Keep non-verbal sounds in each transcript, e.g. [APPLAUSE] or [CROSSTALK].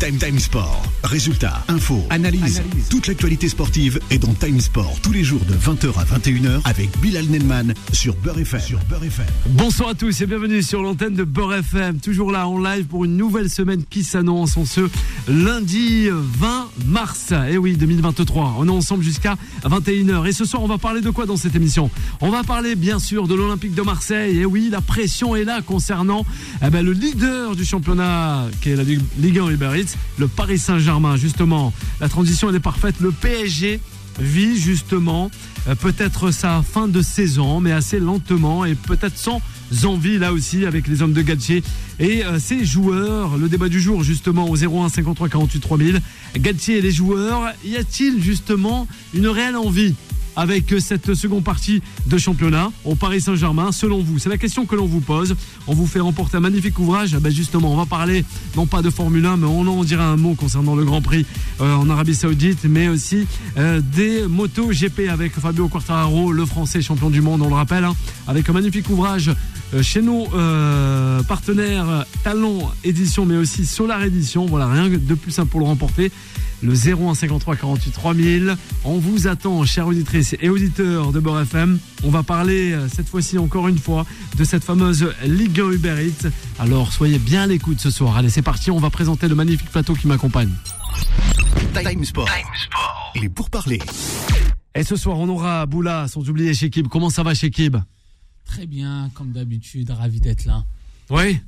Time Time Sport. Résultats, infos, analyse. Toute l'actualité sportive est dans Time Sport tous les jours de 20h à 21h avec Bilal Nelman sur Beurre FM. Sur Beurre FM. Bonsoir à tous et bienvenue sur l'antenne de Beurre FM. Toujours là en live pour une nouvelle semaine qui s'annonce en ce lundi 20 mars. Et eh oui, 2023. On est ensemble jusqu'à 21h. Et ce soir, on va parler de quoi dans cette émission? On va parler bien sûr de l'Olympique de Marseille. Et eh oui, la pression est là concernant eh ben, le leader du championnat qui est la Ligue 1 Uber le Paris Saint-Germain. Justement, la transition elle est parfaite. Le PSG vit justement euh, peut-être sa fin de saison, mais assez lentement et peut-être sans envie là aussi avec les hommes de Galtier et euh, ses joueurs. Le débat du jour justement au 01 53 48 3000. Galtier et les joueurs, y a-t-il justement une réelle envie avec cette seconde partie de championnat au Paris Saint-Germain Selon vous, c'est la question que l'on vous pose. On vous fait remporter un magnifique ouvrage. Ben justement, on va parler non pas de Formule 1, mais on en dira un mot concernant le Grand Prix euh, en Arabie Saoudite, mais aussi euh, des motos GP avec Fabio Quartararo, le Français champion du monde, on le rappelle, hein, avec un magnifique ouvrage chez nos partenaires Talon Édition, mais aussi Solar Édition. Voilà, rien de plus simple pour le remporter le 0153 48 3000. On vous attend, chers auditrices et auditeurs de Beurre FM. On va parler euh, cette fois-ci encore une fois de cette fameuse Ligue 1 Uber Eats. Alors soyez bien à l'écoute ce soir. Allez, c'est parti, on va présenter le magnifique plateau qui m'accompagne. Time Sport. Il est pour parler. Et ce soir, on aura Boula, sans oublier Shekib. Comment ça va, Shekib? Très bien, comme d'habitude, ravi d'être là. Oui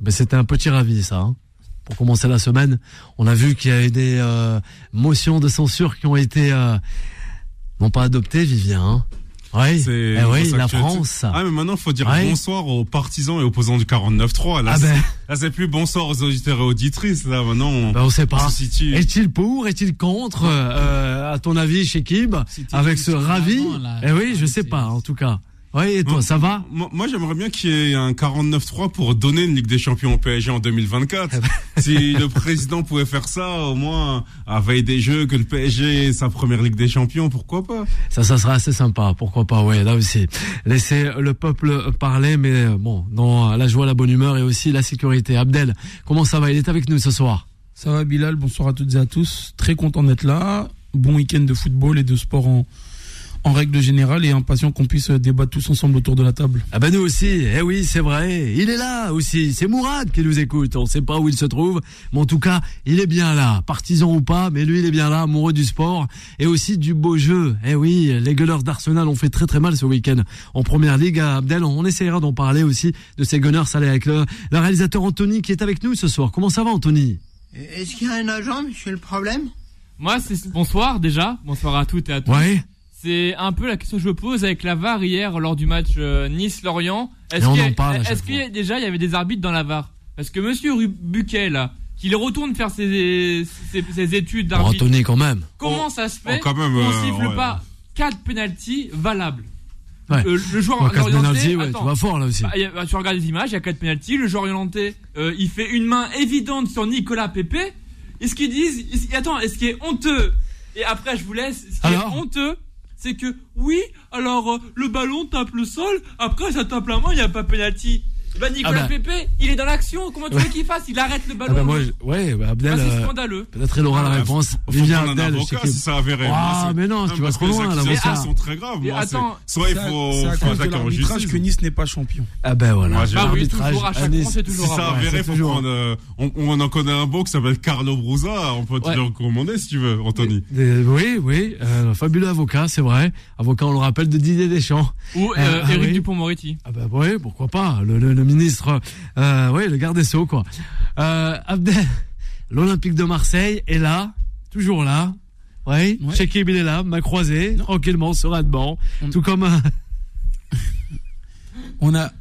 ben, C'était un petit ravi, ça. Hein pour commencer la semaine. On a vu qu'il y a eu des euh, motions de censure qui ont été euh, non pas adoptées, Vivien. Hein. Oui, eh oui la France. Ah mais maintenant il faut dire bonsoir aux partisans et opposants du 49-3. Là, ah ben. là c'est plus bonsoir aux auditeurs et auditrices. Là maintenant on, ben, on sait pas. Est-il pour, est-il contre euh, À ton avis, chez Kib, avec ce ravi? Eh oui, je sais pas en tout cas. Oui, et toi, ça va Moi, j'aimerais bien qu'il y ait un 49-3 pour donner une Ligue des Champions au PSG en 2024. Eh ben. [LAUGHS] si le président pouvait faire ça, au moins, à veille des Jeux, que le PSG ait sa première Ligue des Champions, pourquoi pas? Ça, ça serait assez sympa, pourquoi pas, oui, là aussi. Laisser le peuple parler, mais bon, dans la joie, la bonne humeur et aussi la sécurité. Abdel, comment ça va? Il est avec nous ce soir. Ça va, Bilal, bonsoir à toutes et à tous. Très content d'être là. Bon week-end de football et de sport en en règle générale et impatient qu'on puisse débattre tous ensemble autour de la table. Ah ben nous aussi, eh oui c'est vrai, il est là aussi, c'est Mourad qui nous écoute, on ne sait pas où il se trouve, mais en tout cas il est bien là, partisan ou pas, mais lui il est bien là, amoureux du sport et aussi du beau jeu. Eh oui, les Gunners d'Arsenal ont fait très très mal ce week-end en première ligue à Abdel, on essaiera d'en parler aussi de ces Gunners, allez avec le, le réalisateur Anthony qui est avec nous ce soir. Comment ça va Anthony? Est-ce qu'il y a un agent, monsieur le problème? Moi, c'est bonsoir déjà. Bonsoir à toutes et à tous. Ouais. C'est un peu la question que je me pose avec la VAR hier lors du match euh, Nice-Lorient. Est-ce qu'il est déjà il y avait des arbitres dans la VAR? Parce que Monsieur Buquet là, qu'il retourne faire ses, ses, études d'arbitre. Anthony quand même. Comment ça se fait oh, quand même, On euh, siffle pas 4 penalties valables? Ouais. Euh, le joueur ouais, orienté, ouais, tu vas fort là aussi. Bah, bah, tu regardes les images, il y a 4 penalties. Le joueur orienté, il fait une main évidente sur Nicolas Pepe. Et ce qu'ils disent, attends, est-ce qui est honteux? Et après, je vous laisse. Ce qui est honteux, c'est que oui, alors euh, le ballon tape le sol, après ça tape la main, il n'y a pas penalty. Bah Nicolas ah bah. Pepe, il est dans l'action. Comment tu veux qu'il fasse? Il arrête le ballon. Ah bah moi, ouais, bah Abdel. Ah, c'est euh, scandaleux. Peut-être il aura la réponse. Viens Abdel. Avocat, si ça avéré. Ah mais non, tu vas trop loin. Les accusations sont très graves. Moi, attends, soit il faut faire attaquer en justice. que Nice n'est pas champion. Ah ben voilà. Ah oui, toujours à chaque fois, c'est toujours. Si ça avéré, faut prendre. Euh, on en connaît un beau qui s'appelle Carlo Brusa. On peut te le recommander si tu veux, Anthony. Oui, oui, fabuleux avocat, c'est vrai. Avocat, on le rappelle, de Didier Deschamps. Ou Eric Dupont-Moretti. Ah ben oui, pourquoi pas. Le ministre euh, oui, le garde des Sceaux, quoi. Euh, Abdel, l'Olympique de Marseille est là, toujours là. Oui, ouais. il est là, m'a croisé, tranquillement, sera de banc. Tout comme. Euh, on a.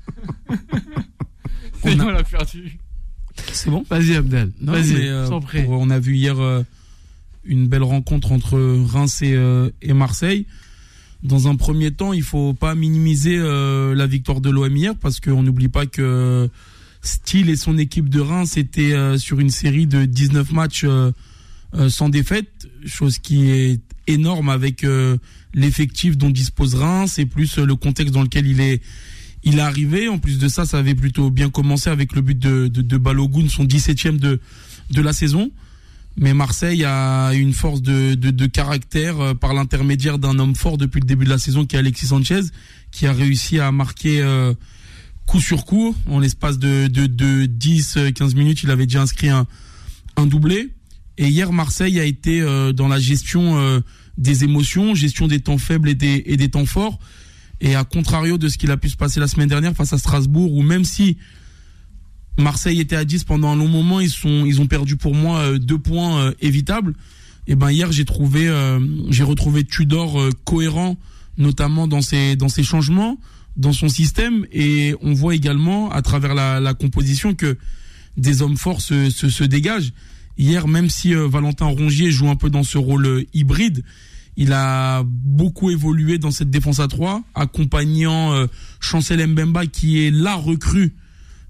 on a... perdu. C'est bon? Vas-y, Abdel. Vas-y, euh, On a vu hier euh, une belle rencontre entre Reims et, et Marseille dans un premier temps, il faut pas minimiser euh, la victoire de l'OM parce qu'on n'oublie pas que Steele et son équipe de Reims étaient euh, sur une série de 19 matchs euh, sans défaite, chose qui est énorme avec l'effectif dont dispose Reims et plus le contexte dans lequel il est il est arrivé. En plus de ça, ça avait plutôt bien commencé avec le but de, de, de Balogun, son 17e de, de la saison. Mais Marseille a une force de, de, caractère euh, par l'intermédiaire d'un homme fort depuis le début de la saison qui est Alexis Sanchez, qui a réussi à marquer euh, coup sur coup. En l'espace de, de, de 10-15 minutes, il avait déjà inscrit un, un doublé. Et hier, Marseille a été dans la gestion des émotions, gestion des temps faibles et des, et des temps forts. Et à contrario de ce qu'il a pu se passer la semaine dernière face à Strasbourg, où même si Marseille était à 10 pendant un long moment, ils sont, ils ont perdu pour moi euh, deux points euh, évitables. Et ben hier j'ai trouvé, euh, j'ai retrouvé Tudor cohérent, notamment dans ses, dans ses changements, dans son système, et on voit également à travers la, la composition que des hommes forts se, se, se dégagent. Hier, même si Valentin Rongier joue un peu dans ce rôle hybride, il a beaucoup évolué dans cette défense à 3, accompagnant Chancel Mbemba qui est la recrue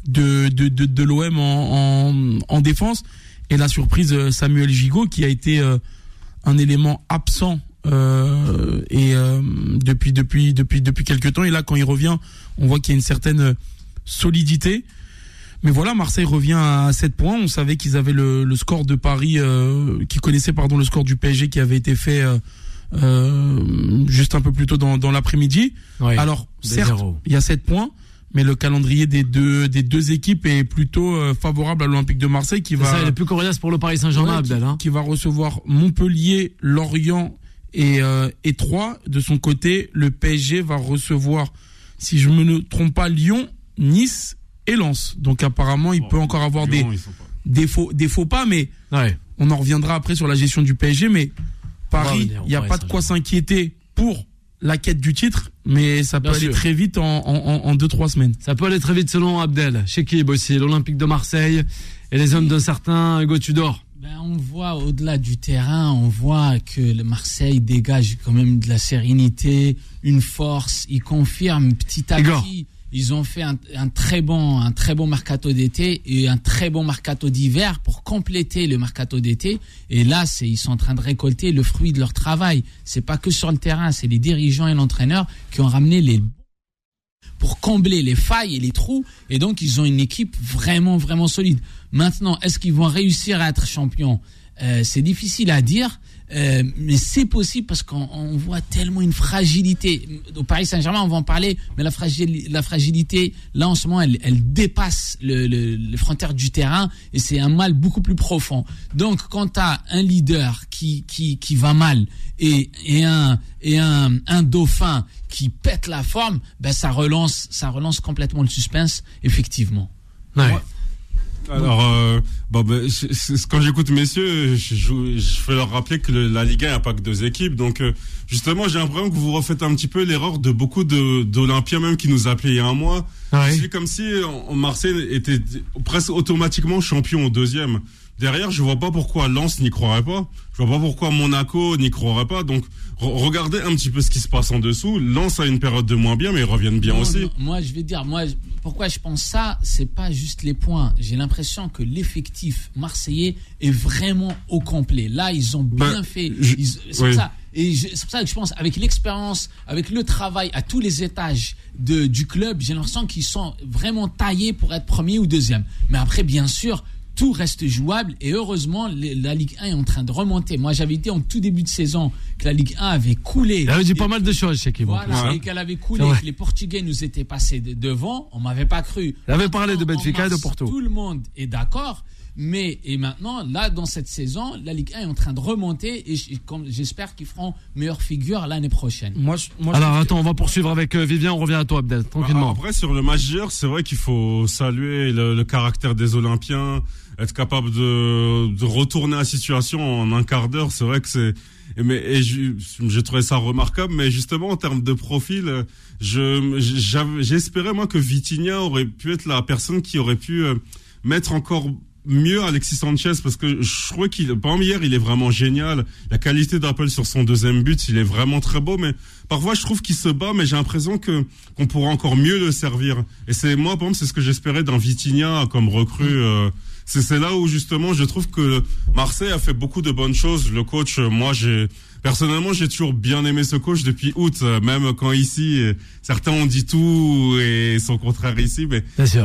de, de, de, de l'OM en, en, en, défense. Et la surprise, euh, Samuel Gigot, qui a été euh, un élément absent euh, et euh, depuis depuis depuis depuis quelques temps. Et là, quand il revient, on voit qu'il y a une certaine solidité. Mais voilà, Marseille revient à 7 points. On savait qu'ils avaient le, le, score de Paris, euh, qu'ils connaissaient pardon le score du PSG qui avait été fait juste un peu plus tôt dans, dans l'après-midi. Alors certes, il y a 7 points, mais le calendrier des deux des deux équipes est plutôt euh, favorable à l'Olympique de Marseille qui va ça, il est plus coriace pour le Paris Saint-Germain Abdel hein. qui, va recevoir Montpellier, Lorient et euh, et Troyes de son côté le PSG va recevoir si je me ne trompe pas Lyon, Nice et Lens. Donc apparemment, il peut encore avoir des des faux des faux pas mais on en reviendra après sur la gestion du PSG mais Paris, il n'y a pas de quoi s'inquiéter pour la quête du titre, mais ça peut aller très vite en, en, en, deux trois semaines. Ça peut aller très vite selon Abdel. Chez qui aussi l'Olympique de Marseille et les hommes d'un certain Hugo Tudor. Ben, on voit au-delà du terrain, on voit que le Marseille dégage quand même de la sérénité, une force. Il confirme petit à petit ils ont fait un, très bon un très bon mercato d'été et un très bon mercato d'hiver pour compléter le mercato d'été. Et là c'est ils sont en train de récolter le fruit de leur travail. C'est pas que sur le terrain c'est les dirigeants et l'entraîneur qui ont ramené les pour combler les failles et les trous. Et donc ils ont une équipe vraiment vraiment solide. Maintenant est-ce qu'ils vont réussir à être champions? Euh, c'est difficile à dire euh, mais c'est possible parce qu'on voit tellement une fragilité. Au Paris Saint-Germain, on va en parler, mais la, fragilité, la fragilité là en ce moment, elle, elle dépasse le, le, les frontières du terrain et c'est un mal beaucoup plus profond. Donc, quand tu as un leader qui, qui, qui va mal et, et, un, et un, un dauphin qui pète la forme, ben ça relance, ça relance complètement le suspense, effectivement. Ouais. Alors, euh, bon, ben, quand j'écoute messieurs, je, je, je, fais leur rappeler que la Ligue 1 n'a pas que deux équipes. Donc, euh, justement, j'ai l'impression que vous refaites un petit peu l'erreur de beaucoup d'Olympiens même qui nous appelaient il y a un mois. C'est comme si Marseille était presque automatiquement champion au deuxième. Derrière, je vois pas pourquoi Lens n'y croirait pas. Je vois pas pourquoi Monaco n'y croirait pas. Donc, regardez un petit peu ce qui se passe en dessous. Lens a une période de moins bien, mais ils reviennent bien aussi. moi, je vais dire, moi, pourquoi je pense ça, c'est pas juste les points. J'ai l'impression que l'effectif marseillais est vraiment au complet. Là, ils ont bien ben, fait. C'est ça. Et c'est pour ça que je pense, avec l'expérience, avec le travail à tous les étages de, du club, j'ai l'impression qu'ils sont vraiment taillés pour être premier ou deuxième. Mais après, bien sûr, tout reste jouable et heureusement la Ligue 1 est en train de remonter. Moi j'avais dit en tout début de saison que la Ligue 1 avait coulé. Il avait dit pas mal de choses chez qui Voilà, et qu'elle avait coulé, que les Portugais nous étaient passés devant, on m'avait pas cru. Il avait parlé de Benfica et de Porto. Tout le monde est d'accord. Mais et maintenant, là, dans cette saison, la Ligue 1 est en train de remonter et j'espère qu'ils feront meilleure figure l'année prochaine. Moi, moi, Alors attends, on va poursuivre avec euh, Vivien. On revient à toi, Abdel, tranquillement. Après, sur le match c'est vrai qu'il faut saluer le, le, caractère des Olympiens, être capable de, de retourner la situation en un quart d'heure. C'est vrai que c'est mais j'ai trouvé ça remarquable mais justement en termes de profil je j'espérais moi que Vitinha aurait pu être la personne qui aurait pu euh, mettre encore mieux Alexis Sanchez parce que je trouvais qu'il, par hier, il est vraiment génial. La qualité d'appel sur son deuxième but, il est vraiment très beau, mais parfois je trouve qu'il se bat, mais j'ai l'impression que qu'on pourrait encore mieux le servir. Et c'est moi, par exemple, c'est ce que j'espérais d'un Vitinha comme recrue. Euh, c'est là où justement je trouve que Marseille a fait beaucoup de bonnes choses. Le coach, moi j'ai personnellement, j'ai toujours bien aimé ce coach depuis août, euh, même quand ici, euh, certains ont dit tout et son contraire ici. Mais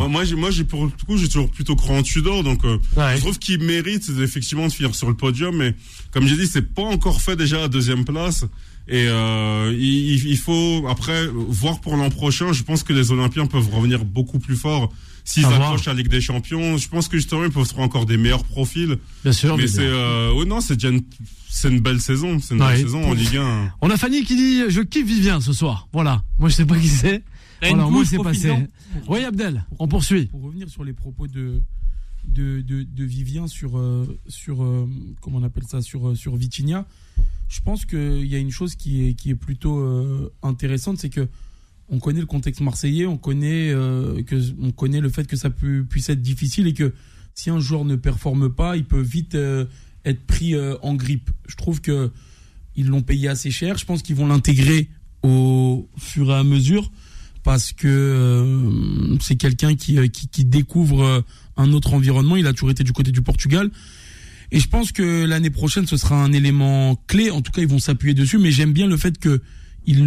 moi, j'ai, moi, j'ai pour le coup, j'ai toujours plutôt cru en Tudor, donc euh, je trouve qu'il mérite effectivement de finir sur le podium. Mais comme j'ai dit, c'est pas encore fait déjà à deuxième place. Et euh, il, il, faut après voir pour l'an prochain. Je pense que les Olympiens peuvent revenir beaucoup plus forts s'ils accrochent à la Ligue des Champions. Je pense que justement ils peuvent trouver encore des meilleurs profils. Bien sûr. Mais c'est euh, oh non, c'est déjà une, c'est une belle saison. C'est une belle saison en Ligue 1. On a Fanny qui dit je kiffe Vivien ce soir. Voilà. Moi je sais pas qui c'est. Voilà, moi c'est passé. Oui Abdel, on poursuit. Pour revenir sur les propos de de, de, de Vivien sur euh, sur euh, comment on appelle ça sur sur Vitinia je pense qu'il y a une chose qui est, qui est plutôt euh, intéressante, c'est que on connaît le contexte marseillais, on connaît, euh, que, on connaît le fait que ça puisse être difficile et que si un joueur ne performe pas, il peut vite euh, être pris en grippe. Je trouve que ils l'ont payé assez cher. Je pense qu'ils vont l'intégrer au fur et à mesure parce que c'est quelqu'un qui, qui, découvre un autre environnement. Il a toujours été du côté du Portugal. Et je pense que l'année prochaine, ce sera un élément clé. En tout cas, ils vont s'appuyer dessus. Mais j'aime bien le fait que il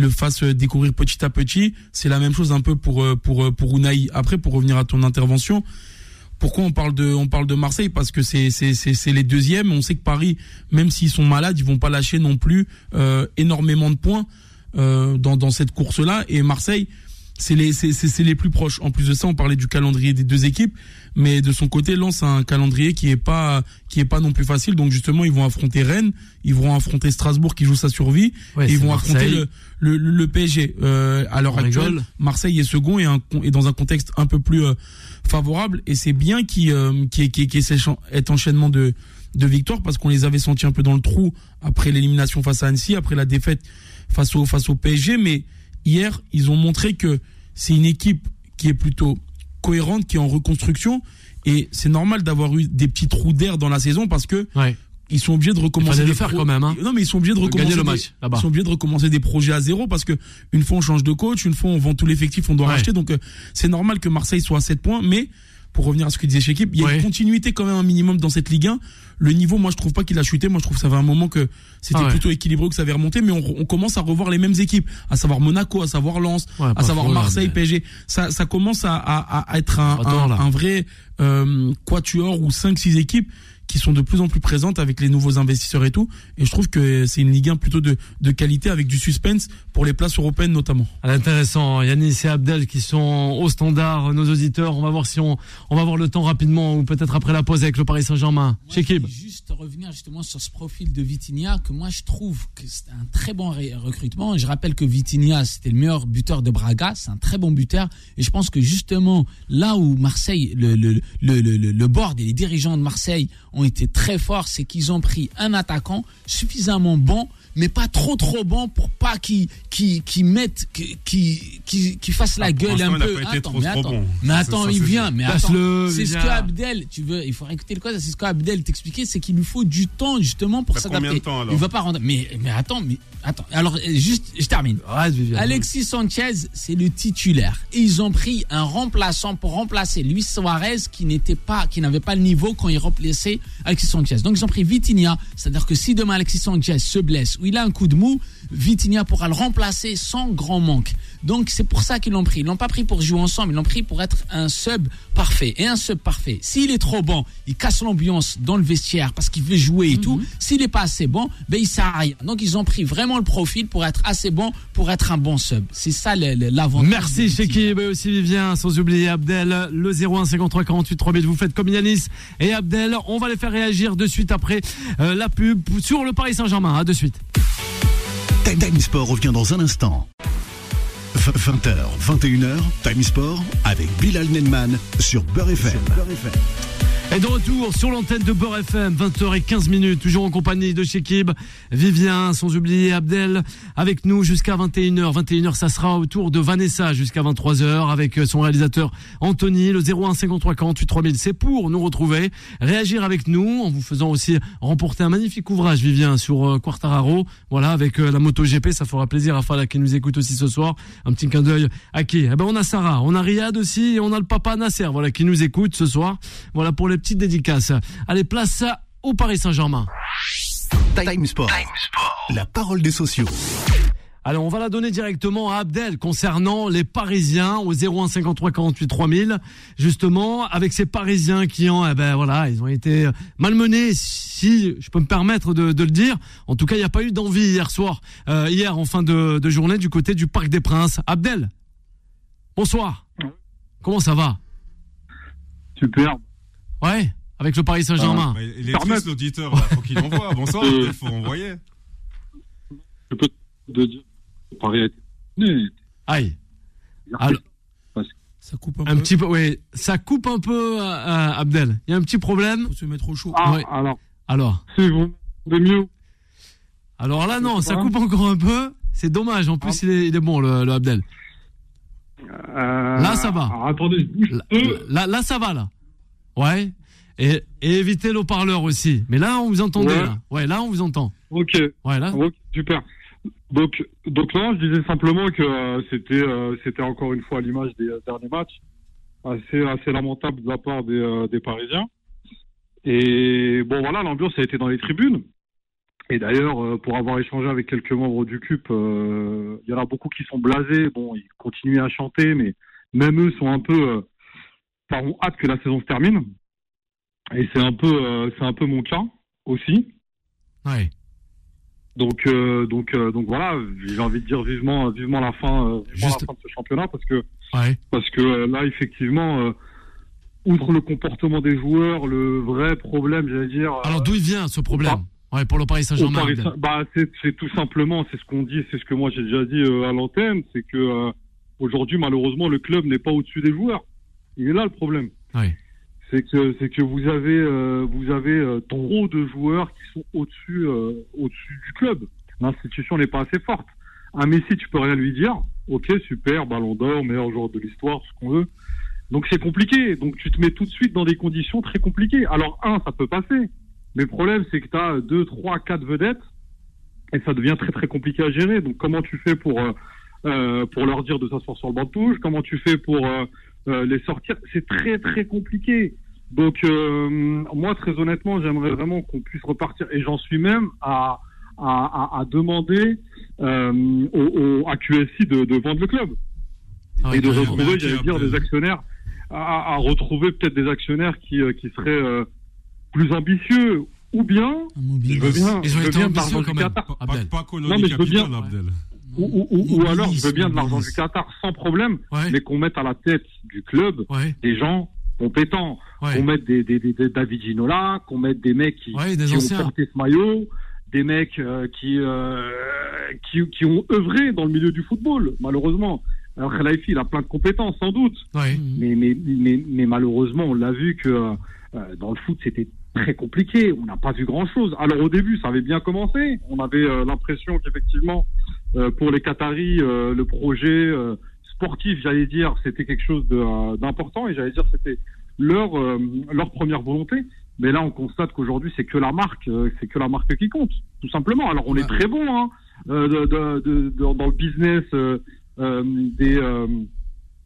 le, fasse découvrir petit à petit. C'est la même chose un peu pour pour pour Unai. Après, pour revenir à ton intervention, pourquoi on parle de on parle de Marseille? Parce que c'est c'est c'est les deuxièmes. On sait que Paris, même s'ils sont malades, ils vont pas lâcher non plus euh, énormément de points euh, dans dans cette course là. Et Marseille, c'est les c'est les plus proches. En plus de ça, on parlait du calendrier des deux équipes mais de son côté lance un calendrier qui est pas qui est pas non plus facile. Donc justement, ils vont affronter Rennes, ils vont affronter Strasbourg qui joue sa survie, et ils vont affronter le, le, le, PSG. Euh, à l'heure actuelle, Marseille est second et, un, et dans un contexte un peu plus euh, favorable. Et c'est bien qui euh, qui qui, qui cet enchaînement de de victoires parce qu'on les avait sentis un peu dans le trou après l'élimination face à Annecy, après la défaite face au face au PSG. Mais hier, ils ont montré que c'est une équipe qui est plutôt cohérente, qui est en reconstruction. Et c'est normal d'avoir eu des petits trous d'air dans la saison parce que ils sont obligés de recommencer. Il faire quand même. Hein. Non, mais ils sont obligés de recommencer. Le match, des... Ils sont obligés de recommencer des projets à zéro parce que une fois on change de coach, une fois on vend tout l'effectif, on doit racheter. Donc euh, c'est normal que Marseille soit à 7 points, mais pour revenir à ce que disait Chekib, il y a une continuité quand même un minimum dans cette Ligue 1. Le niveau, moi, je trouve pas qu'il a chuté. Moi, je trouve que ça fait un moment que c'était ah plutôt équilibré, que ça avait remonté, mais on, on, commence à revoir les mêmes équipes, à savoir Monaco, à savoir Lens, à savoir Marseille, PSG. Ça, ça commence à, à, à être un, un, un, vrai euh, quatuor ou 5-6 équipes qui sont de plus en plus présentes avec les nouveaux investisseurs et tout. Et je trouve que c'est une Ligue 1 plutôt de, de qualité avec du suspense pour les places européennes notamment. Intéressant. Yannis et Abdel qui sont au standard, nos auditeurs. On va voir si on, on va voir le temps rapidement ou peut-être après la pause avec le Paris Saint-Germain. Chez Kib. Juste revenir justement sur ce profil de Vitinha que moi je trouve que c'est un très bon recrutement. Je rappelle que Vitinha c'était le meilleur buteur de Braga, c'est un très bon buteur et je pense que justement là où Marseille, le, le, le, le, le board et les dirigeants de Marseille ont été très forts, c'est qu'ils ont pris un attaquant suffisamment bon mais pas trop trop bon pour pas qu'il qui qui mette qui qui qui fasse la ah, gueule un peu. Attends, mais attends, mais attends, il vient, mais attends. C'est ce que Abdel, tu veux, il faut écouter le code. C'est ce que Abdel t'expliquait, c'est qu'il lui faut du temps justement pour s'adapter. Il va pas rendre. Mais mais attends, mais attends. Alors juste, je termine. Alexis Sanchez, c'est le titulaire. Et ils ont pris un remplaçant pour remplacer Luis Suarez qui n'était pas, qui n'avait pas le niveau quand il remplaçait Alexis Sanchez. Donc ils ont pris Vitinha, c'est-à-dire que si demain Alexis Sanchez se blesse il a un coup de mou, Vitinha pourra le remplacer sans grand manque. Donc c'est pour ça qu'ils l'ont pris. Ils l'ont pas pris pour jouer ensemble, ils l'ont pris pour être un sub parfait. Et un sub parfait, s'il est trop bon, il casse l'ambiance dans le vestiaire parce qu'il veut jouer et tout. Mhm. S'il n'est pas assez bon, ben il sert à rien. Donc ils ont pris vraiment le profil pour être assez bon pour être un bon sub. C'est ça l'avantage. Merci Chekib et aussi Vivien, sans oublier Abdel, le 01 53 48 3000. Vous faites comme Yanis et Abdel. On va les faire réagir de suite après euh, la pub sur le Paris Saint-Germain. À de suite. Time Sport revient dans un instant. 20h, 21h, Time Sport avec Bilal Nenman sur Beurre FM. Et de retour sur l'antenne de Beurre FM, 20h15 minutes, toujours en compagnie de Shekib, Vivien, sans oublier Abdel, avec nous jusqu'à 21h. 21h, ça sera autour de Vanessa jusqu'à 23h avec son réalisateur Anthony, le 01 53 48 3000. C'est pour nous retrouver, réagir avec nous en vous faisant aussi remporter un magnifique ouvrage, Vivien, sur euh, Quartararo. Voilà, avec euh, la moto GP, ça fera plaisir à Fala qui nous écoute aussi ce soir. Un petit clin d'œil à qui? Eh ben, on a Sarah, on a Riyad aussi et on a le papa Nasser, voilà, qui nous écoute ce soir. Voilà pour les petite dédicace. Allez, place au Paris Saint-Germain. Time Sport. La parole des sociaux. Alors, on va la donner directement à Abdel concernant les Parisiens au 01 53 48 3000. Justement, avec ces Parisiens qui ont, eh ben voilà, ils ont été malmenés, si je peux me permettre de, le dire. En tout cas, il n'y a pas eu d'envie hier soir, euh, hier en fin de, journée du côté du Parc des Princes. Abdel, bonsoir. Comment ça va? Super. Ouais, avec le Paris Saint-Germain. Ah, il est triste l'auditeur, faut qu'il envoie. Bonsoir, il faut envoyer. Je peux te dire Paris Aïe. ça coupe un, peu. Petit peu. Oui, ça coupe un peu, euh, euh, Abdel. Il y a un petit problème. Faut se mettre au chaud. Ah, alors. Alors. C'est bon. De mieux. Alors là, non, ça coupe encore un peu. C'est dommage. En plus, ah. il, est, bon, le, Abdel. Euh, là, ça va. attendez, là, là, ça va, là. Ouais. Et, et évitez l'eau-parleur aussi. Mais là, on vous entendait, là. Ouais, là, on vous entend. Ok. Ouais, là. super. Donc, donc non, je disais simplement que euh, c'était, euh, c'était encore une fois l'image des euh, derniers matchs, assez, assez lamentable de la part des, des Parisiens. Et bon, voilà, l'ambiance a été dans les tribunes. Et d'ailleurs, pour avoir échangé avec quelques membres du CUP, il y en a beaucoup qui sont blasés. Bon, ils continuent à chanter, mais même eux sont un peu, euh, ont hâte que la saison se termine. Et c'est un peu, c'est un peu mon cas aussi. Ouais. Donc, euh, donc, euh, donc voilà, j'ai envie de dire vivement, vivement la fin, euh, vivement la fin de ce championnat parce que, parce que là, effectivement, outre le comportement des joueurs, le vrai problème, j'allais dire. Alors d'où il vient ce problème ouais, pour le Paris Saint-Germain bah, c'est tout simplement, c'est ce qu'on dit, c'est ce que moi j'ai déjà dit à l'antenne, c'est que aujourd'hui, malheureusement, le club n'est pas au-dessus des joueurs. Il est là le problème. C'est que c'est que vous avez euh, vous avez euh, trop de joueurs qui sont au-dessus euh, au-dessus du club. L'institution n'est pas assez forte. Un Messi, tu peux rien lui dire. Ok, super, Ballon d'Or, meilleur joueur de l'histoire, ce qu'on veut. Donc c'est compliqué. Donc tu te mets tout de suite dans des conditions très compliquées. Alors un, ça peut passer. Mais le problème, c'est que tu as deux, trois, quatre vedettes et ça devient très très compliqué à gérer. Donc comment tu fais pour pour leur dire de s'asseoir sur le banc de touche? Comment tu fais pour les sortir C'est très très compliqué. Donc, euh, moi, très honnêtement, j'aimerais vraiment qu'on puisse repartir, et j'en suis même à, à, à, demander euh, au, à QSI de, de, vendre le club. Ah et de retrouver, j'allais dire, des actionnaires, à, à retrouver peut-être des actionnaires qui, euh, qui seraient euh, plus ambitieux, ou bien, je veux bien, je veux bien de l'argent du Qatar. non, mais je veux bien, ou, ou, ou, alors, je veux bien de l'argent du Qatar sans problème, mais qu'on mette à la tête du club des gens compétents. Qu'on mette des, des, des, David Ginola, qu'on mette des mecs qui, qui ont porté ce maillot, des mecs euh, qui, euh, qui, qui ont œuvré dans le milieu du football, malheureusement. Alors Khalifi, il a plein de compétences, sans doute. Mais, mais, mais, mais, malheureusement, on l'a vu que euh, dans le foot, c'était très compliqué. On n'a pas vu grand-chose. Alors au début, ça avait bien commencé. On avait l'impression qu'effectivement, pour les Qataris, le projet sportif, j'allais dire, c'était quelque chose d'important et j'allais dire c'était leur euh, leur première volonté. Mais là, on constate qu'aujourd'hui, c'est que la marque, euh, c'est que la marque qui compte, tout simplement. Alors, on est très bon hein, euh, de, de, dans le business des,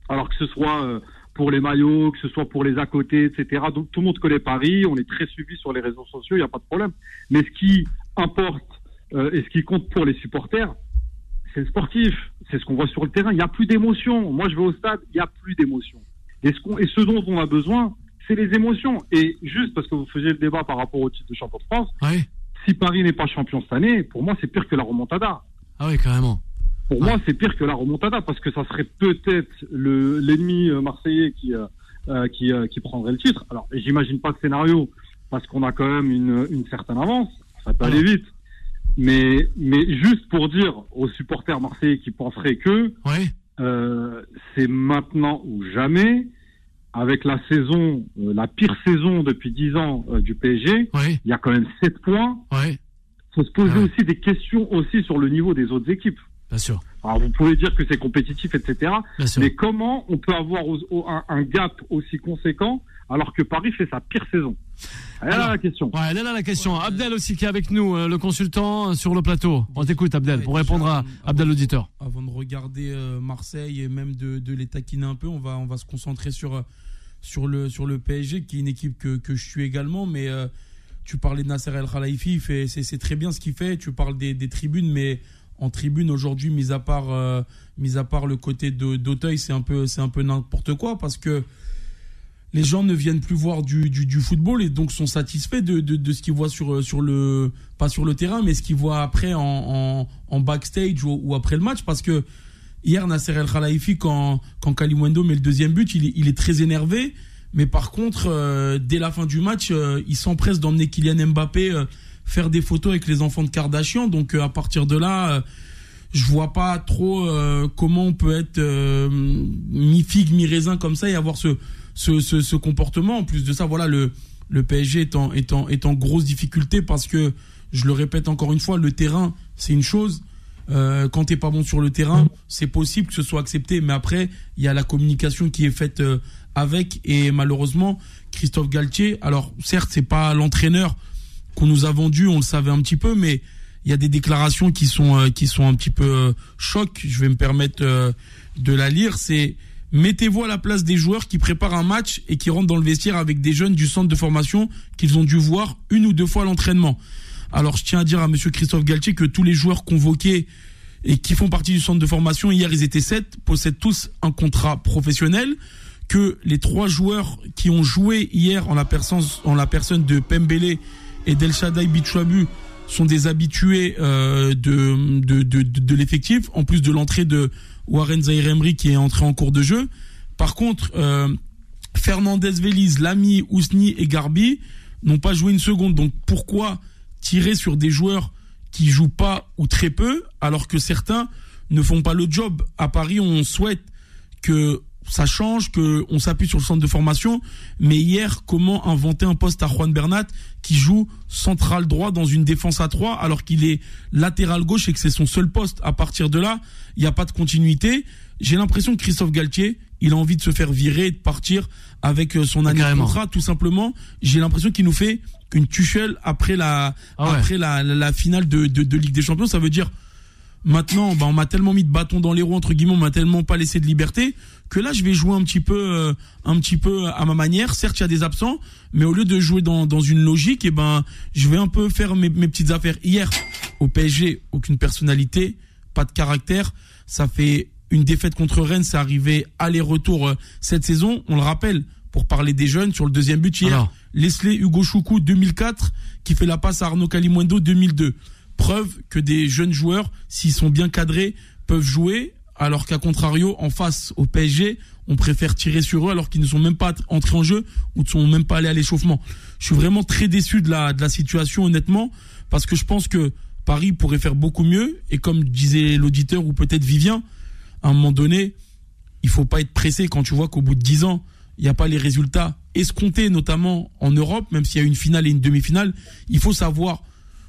alors que ce soit pour les maillots, que ce soit pour les à côté, etc. Donc, tout le monde connaît Paris, on est très suivi sur les réseaux sociaux, il n'y a pas de problème. Mais ce qui importe et ce qui compte pour les supporters, c'est le sportif, c'est ce qu'on voit sur le terrain. Il n'y a plus d'émotion. Moi, je vais au stade, il n'y a plus d'émotion. Et ce, et ce dont on a besoin, c'est les émotions. Et juste parce que vous faisiez le débat par rapport au titre de champion de France, si Paris n'est pas champion cette année, pour moi, c'est pire que la remontada. Ah oui, carrément. Pour moi, c'est pire que la remontada parce que ça serait peut-être l'ennemi euh, marseillais qui, euh, euh, qui, prendrait le titre. Alors, j'imagine pas de scénario parce qu'on a quand même une, une certaine avance. Ça peut aller vite. Mais, mais juste pour dire aux supporters marseillais qui penseraient que euh, c'est maintenant ou jamais, avec la saison, euh, la pire saison depuis 10 ans euh, du PSG, il y a quand même 7 points. Il faut se poser ah aussi des questions aussi sur le niveau des autres équipes. Bien sûr. Alors vous pouvez dire que c'est compétitif, etc. Mais comment on peut avoir un gap aussi conséquent alors que Paris fait sa pire saison Elle là la question. Ouais, elle là la question. Abdel aussi qui est avec nous, euh, le consultant euh, sur le plateau. On t'écoute Abdel pour répondre à Abdel l'auditeur. Avant de regarder euh, Marseille et même de, de les taquiner un peu, on va, on va se concentrer sur, sur, le, sur le PSG qui est une équipe que, que je suis également. Mais tu parlais de Nasser El Khalifi, c'est très bien ce qu'il fait. Tu parles des, tribunes, mais en tribune aujourd'hui, mis à part, euh, mis à part le côté d'Auteuil, c'est un peu, c'est un peu n'importe quoi parce que les gens ne viennent plus voir du, du, football et donc sont satisfaits de, de, ce qu'ils voient sur, sur le, pas sur le terrain, mais ce qu'ils voient après en, en, backstage ou, après le match parce que hier, Nasser El Khalifi, quand, quand met le deuxième but, il il est très énervé mais par contre, euh, dès la fin du match, euh, il s'empresse d'emmener Kylian Mbappé euh, faire des photos avec les enfants de Kardashian. Donc à partir de là, je vois pas trop comment on peut être mi figue mi raisin comme ça et avoir ce, ce, ce, comportement. En plus de ça, voilà le le PSG est en, est en, est en grosse difficulté parce que je le répète encore une fois, le terrain c'est une chose. Euh, quand t'es pas bon sur le terrain, c'est possible que ce soit accepté, mais après il y a la communication qui est faite avec et malheureusement Christophe Galtier. Alors certes, c'est pas l'entraîneur qu'on nous a vendu, on le savait un petit peu, mais il y a des déclarations qui sont euh, qui sont un petit peu euh, choc. Je vais me permettre euh, de la lire. C'est mettez-vous à la place des joueurs qui préparent un match et qui rentrent dans le vestiaire avec des jeunes du centre de formation qu'ils ont dû voir une ou deux fois à l'entraînement. Alors je tiens à dire à Monsieur Christophe Galtier que tous les joueurs convoqués et qui font partie du centre de formation, hier ils étaient sept, possèdent tous un contrat professionnel que les trois joueurs qui ont joué hier en la personne, de Pembele et d'El Shaddai Bichwabu sont des habitués euh, de, de, de l'effectif, en plus de l'entrée de Warren Zahir Emery qui est entré en cours de jeu. Par contre, euh, Fernandez Veliz, Lamy, Ousni et Garbi n'ont pas joué une seconde. Donc pourquoi tirer sur des joueurs qui jouent pas ou très peu alors que certains ne font pas le job? À Paris, on souhaite que ça change, que on s'appuie sur le centre de formation. Mais hier, comment inventer un poste à Juan Bernat qui joue central droit dans une défense à 3 alors qu'il est latéral gauche et que c'est son seul poste? À partir de là, il n'y a pas de continuité. J'ai l'impression que Christophe Galtier, il a envie de se faire virer et de partir avec euh, son année de contrat. Tout simplement, j'ai l'impression qu'il nous fait une tuchelle après la ah après la, la, finale de, de, de Ligue des Champions. Ça veut dire Maintenant, bah, on m'a tellement mis de bâton dans les roues entre guillemets, on m'a tellement pas laissé de liberté que là, je vais jouer un petit peu, euh, un petit peu à ma manière. Certes, il y a des absents, mais au lieu de jouer dans, dans une logique, et eh ben, je vais un peu faire mes, mes petites affaires. Hier, au PSG, aucune personnalité, pas de caractère. Ça fait une défaite contre Rennes, c'est arrivé aller-retour euh, cette saison. On le rappelle, pour parler des jeunes, sur le deuxième but hier, Leslie Hugo Choukou 2004, qui fait la passe à Arnaud Calimundo 2002 preuve que des jeunes joueurs, s'ils sont bien cadrés, peuvent jouer, alors qu'à contrario, en face au PSG, on préfère tirer sur eux alors qu'ils ne sont même pas entrés en jeu ou ne sont même pas allés à l'échauffement. Je suis vraiment très déçu de la, situation, honnêtement, parce que je pense que Paris pourrait faire beaucoup mieux. Et comme disait l'auditeur ou peut-être Vivien, à un moment donné, il faut pas être pressé quand tu vois qu'au bout de 10 ans, il n'y a pas les résultats escomptés, notamment en Europe, même s'il y a une finale et une demi-finale. Il faut savoir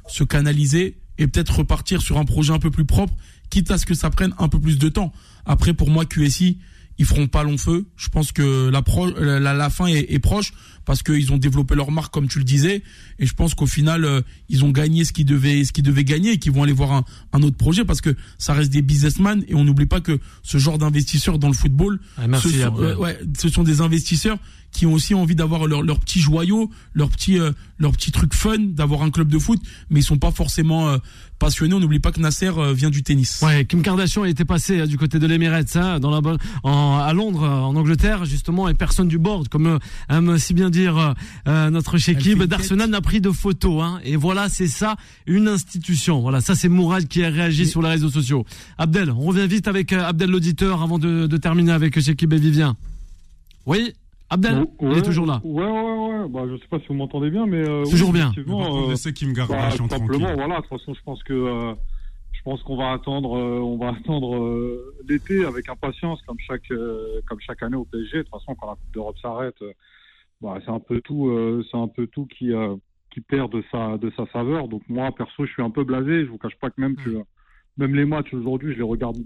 se canaliser et peut-être repartir sur un projet un peu plus propre, quitte à ce que ça prenne un peu plus de temps. Après, pour moi, QSI, ils feront pas long feu. Je pense que la, la, la fin est, est proche parce qu'ils ont développé leur marque comme tu le disais et je pense qu'au final euh, ils ont gagné ce qu'ils devaient ce qu'ils devaient gagner et qu'ils vont aller voir un, un, autre projet parce que ça reste des businessmen et on n'oublie pas que ce genre d'investisseurs dans le football ah, merci, ce, sont, euh, ouais, ce sont des investisseurs qui ont aussi envie d'avoir leur, leur petit joyau, leur petit, euh, leur petit truc fun, d'avoir un club de foot, mais ils sont pas forcément euh, passionnés. On n'oublie pas que Nasser euh, vient du tennis. Ouais, Kim Kardashian était passé du côté de l'Emirates, hein, dans la, en, à Londres, en Angleterre, justement, et personne du board, comme aime si bien dire notre Shekib d'Arsenal n'a pris de photos. Hein, et voilà, c'est ça, une institution. Voilà, ça c'est Mourad qui a réagi sur les réseaux sociaux. Abdel, on revient vite avec Abdel l'auditeur avant de, de terminer avec Shekib et Vivien. Oui? Abdel, il est toujours là. Ouais, ouais, ouais. Bah, je sais pas si vous m'entendez bien, mais euh, toujours bien. Euh, c'est qui me garde bah, simplement, voilà. De toute façon, je pense que euh, je pense qu'on va attendre, euh, on va attendre euh, l'été avec impatience, comme chaque comme chaque année au PSG. De toute façon, quand la Coupe d'Europe s'arrête, bah, c'est un peu tout, c'est un peu tout qui qui perd de sa de sa saveur. Donc moi, perso, je suis un peu blasé. Je vous cache pas que même que même les matchs aujourd'hui, je les regarde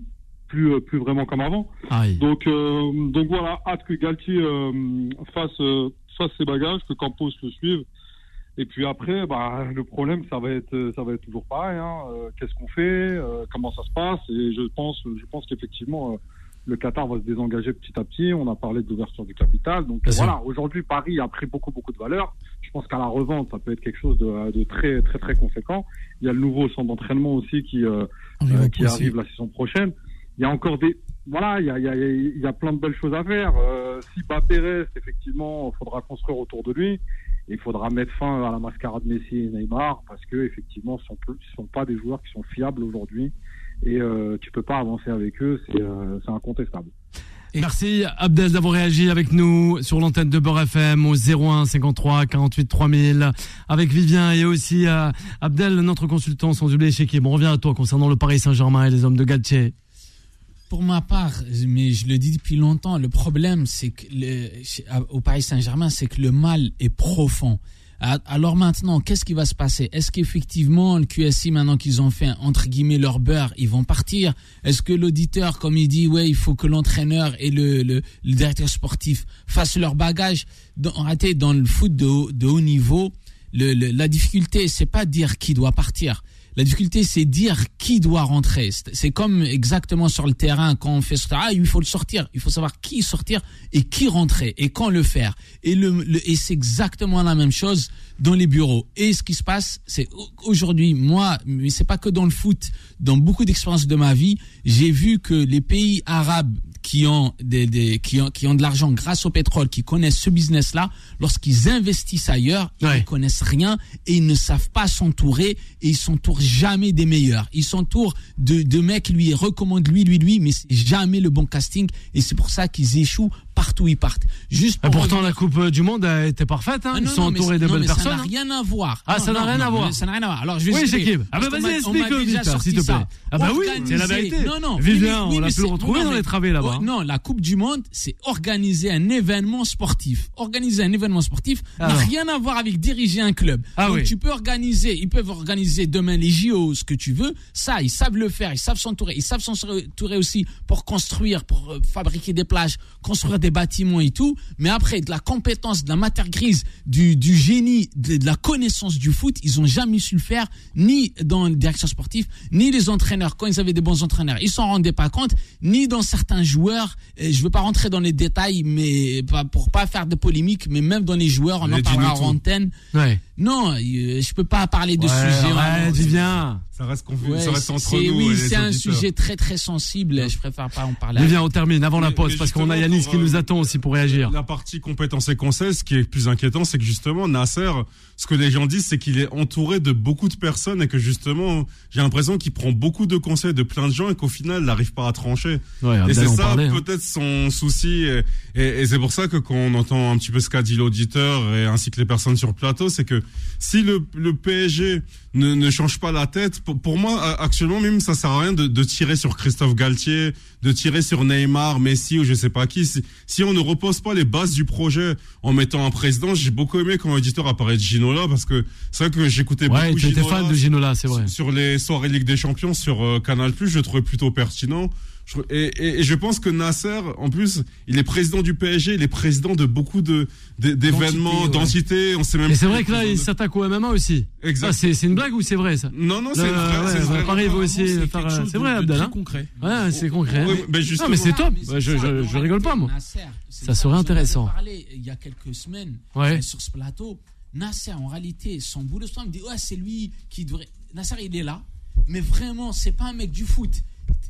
plus, euh, plus vraiment comme avant. Donc, euh, donc voilà, hâte que Galtier euh, fasse, fasse ses bagages, que Campos le suive. Et puis après, bah, le problème, ça va être, ça va être toujours pareil. Hein. Qu'est-ce qu'on fait Comment ça se passe? Et je pense, je pense qu'effectivement, le Qatar va se désengager petit à petit. On a parlé de l'ouverture du capital. Donc voilà, aujourd'hui, Paris a pris beaucoup, beaucoup de valeur. Je pense qu'à la revente, ça peut être quelque chose de, très très très conséquent. Il y a le nouveau centre d'entraînement aussi qui qui arrive la saison prochaine. Il y a encore des voilà, il y a, y, a, y a, plein de belles choses à faire. si Bappé reste, effectivement, il faudra construire autour de lui. il faudra mettre fin à la mascarade Messi et Neymar parce que effectivement, ce sont, sont pas des joueurs qui sont fiables aujourd'hui et euh, tu peux pas avancer avec eux, c'est euh, incontestable. Merci Abdel d'avoir réagi avec nous sur l'antenne de Beurre FM au 01 53 48 3000 avec Vivien et aussi euh, Abdel, notre consultant sans oublier chez qui. Bon, on revient à toi concernant le Paris Saint-Germain et les hommes de Galtier. Pour ma part, mais je le dis depuis longtemps, le problème c'est que au Paris Saint-Germain, c'est que le mal est profond. Alors maintenant, qu'est-ce qui va se passer? Est-ce qu'effectivement, le QSI, maintenant qu'ils ont fait, entre guillemets, leur beurre, ils vont partir? Est-ce que l'auditeur, comme il dit, ouais, il faut que l'entraîneur et le, directeur sportif fassent leur bagage? Dans, dans le foot de, haut niveau, la difficulté, c'est pas dire qui doit partir. La difficulté, c'est dire qui doit rentrer. C'est comme exactement sur le terrain quand on fait. Ah, il faut le sortir. Il faut savoir qui sortir et qui rentrer et quand le faire. Et, et c'est exactement la même chose dans les bureaux. Et ce qui se passe, c'est aujourd'hui, moi, mais c'est pas que dans le foot, dans beaucoup d'expériences de ma vie, j'ai vu que les pays arabes qui ont des, des qui ont qui ont de l'argent grâce au pétrole, qui connaissent ce business-là, lorsqu'ils investissent ailleurs, ils ne connaissent rien et ils ne savent pas s'entourer et ils s'entourent jamais des meilleurs. Ils s'entourent de, de mecs qui lui recommandent lui, lui, lui, mais c'est jamais le bon casting et c'est pour ça qu'ils échouent partout où ils partent. Juste pourtant, la Coupe du Monde a été parfaite. Hein. Ah, ils sont entourés de belles personnes. Ça n'a rien à voir. Ah, ça n'a rien à voir. Ça n'a rien à voir. Alors, je vais oui, c'est Ah, bah vas-y, explique le s'il te plaît. Ah, bah oui, c'est la vérité. Non, non. Vivien, on l'a pu le retrouver dans les travées là-bas. Non, la Coupe du Monde, c'est organiser un événement sportif. Organiser un événement sportif n'a rien à voir avec diriger un club. Ah Donc, tu peux organiser, ils peuvent organiser demain les JO, ce que tu veux. Ça, ils savent le faire, ils savent s'entourer. Ils savent s'entourer aussi pour construire, pour euh, fabriquer des plages, construire des bâtiments et tout, mais après, de la compétence, de la matière grise, du, du génie, de, la connaissance du foot, ils ont jamais su le faire, ni dans le direction sportif, ni les entraîneurs, quand ils avaient des bons entraîneurs, ils s'en rendaient pas compte, ni dans certains joueurs, et je veux pas rentrer dans les détails, mais pour pas faire de polémique, mais même dans les joueurs, on en parlera en antenne. Ouais. Non, euh, je peux pas parler de sujet. Ouais, dis bien. Ça reste, ça reste entre nous. Oui, c'est un sujet très très sensible. Je préfère pas en parler. Bien, on termine avant la pause parce qu'on a Yanis qui nous attend aussi pour réagir. La partie compétences et conseils, ce qui est plus inquiétant, c'est que justement Nasser, ce que les gens disent, c'est qu'il est entouré de beaucoup de personnes et que justement, j'ai l'impression qu'il prend beaucoup de conseils de plein de gens et qu'au final, il n'arrive pas à trancher. et c'est ça hein. peut-être son souci. Et, et c'est pour ça que quand on entend un petit peu ce qu'a dit l'auditeur et ainsi que les personnes sur le plateau, c'est que si le, le PSG ne, ne change pas la tête, pour, pour, moi, actuellement même, ça sert à rien de, de, tirer sur Christophe Galtier, de tirer sur Neymar, Messi ou je sais pas qui. Si, si on ne repose pas les bases du projet en mettant un président, j'ai beaucoup aimé quand l'éditeur apparaît de Ginola parce que c'est vrai que j'écoutais ouais, beaucoup Ginola. fan de Ginola, c'est vrai. Sur, les soirées Ligue des Champions sur euh, Canal+, je le trouvais plutôt pertinent. Et, et, je pense que Nasser, en plus, il est président du PSG, il est président de beaucoup de d'événements, d'entités. On sait même. Et c'est vrai que là, il s'attaque au MMA aussi. Exact. Ah, c'est une blague ou c'est vrai ça? Non, non, c'est vrai. Ouais, Paris va aussi C'est vrai, Abdel. Hein concret. Ouais, c'est concret. mais non, mais c'est top. je, je, je, rigole pas moi. ça serait intéressant. Parlé il y a quelques semaines sur ce plateau. Nasser, en réalité, son boulot, me dit ouais, c'est lui qui devrait. Nasser, il est là, mais vraiment, c'est pas un mec du foot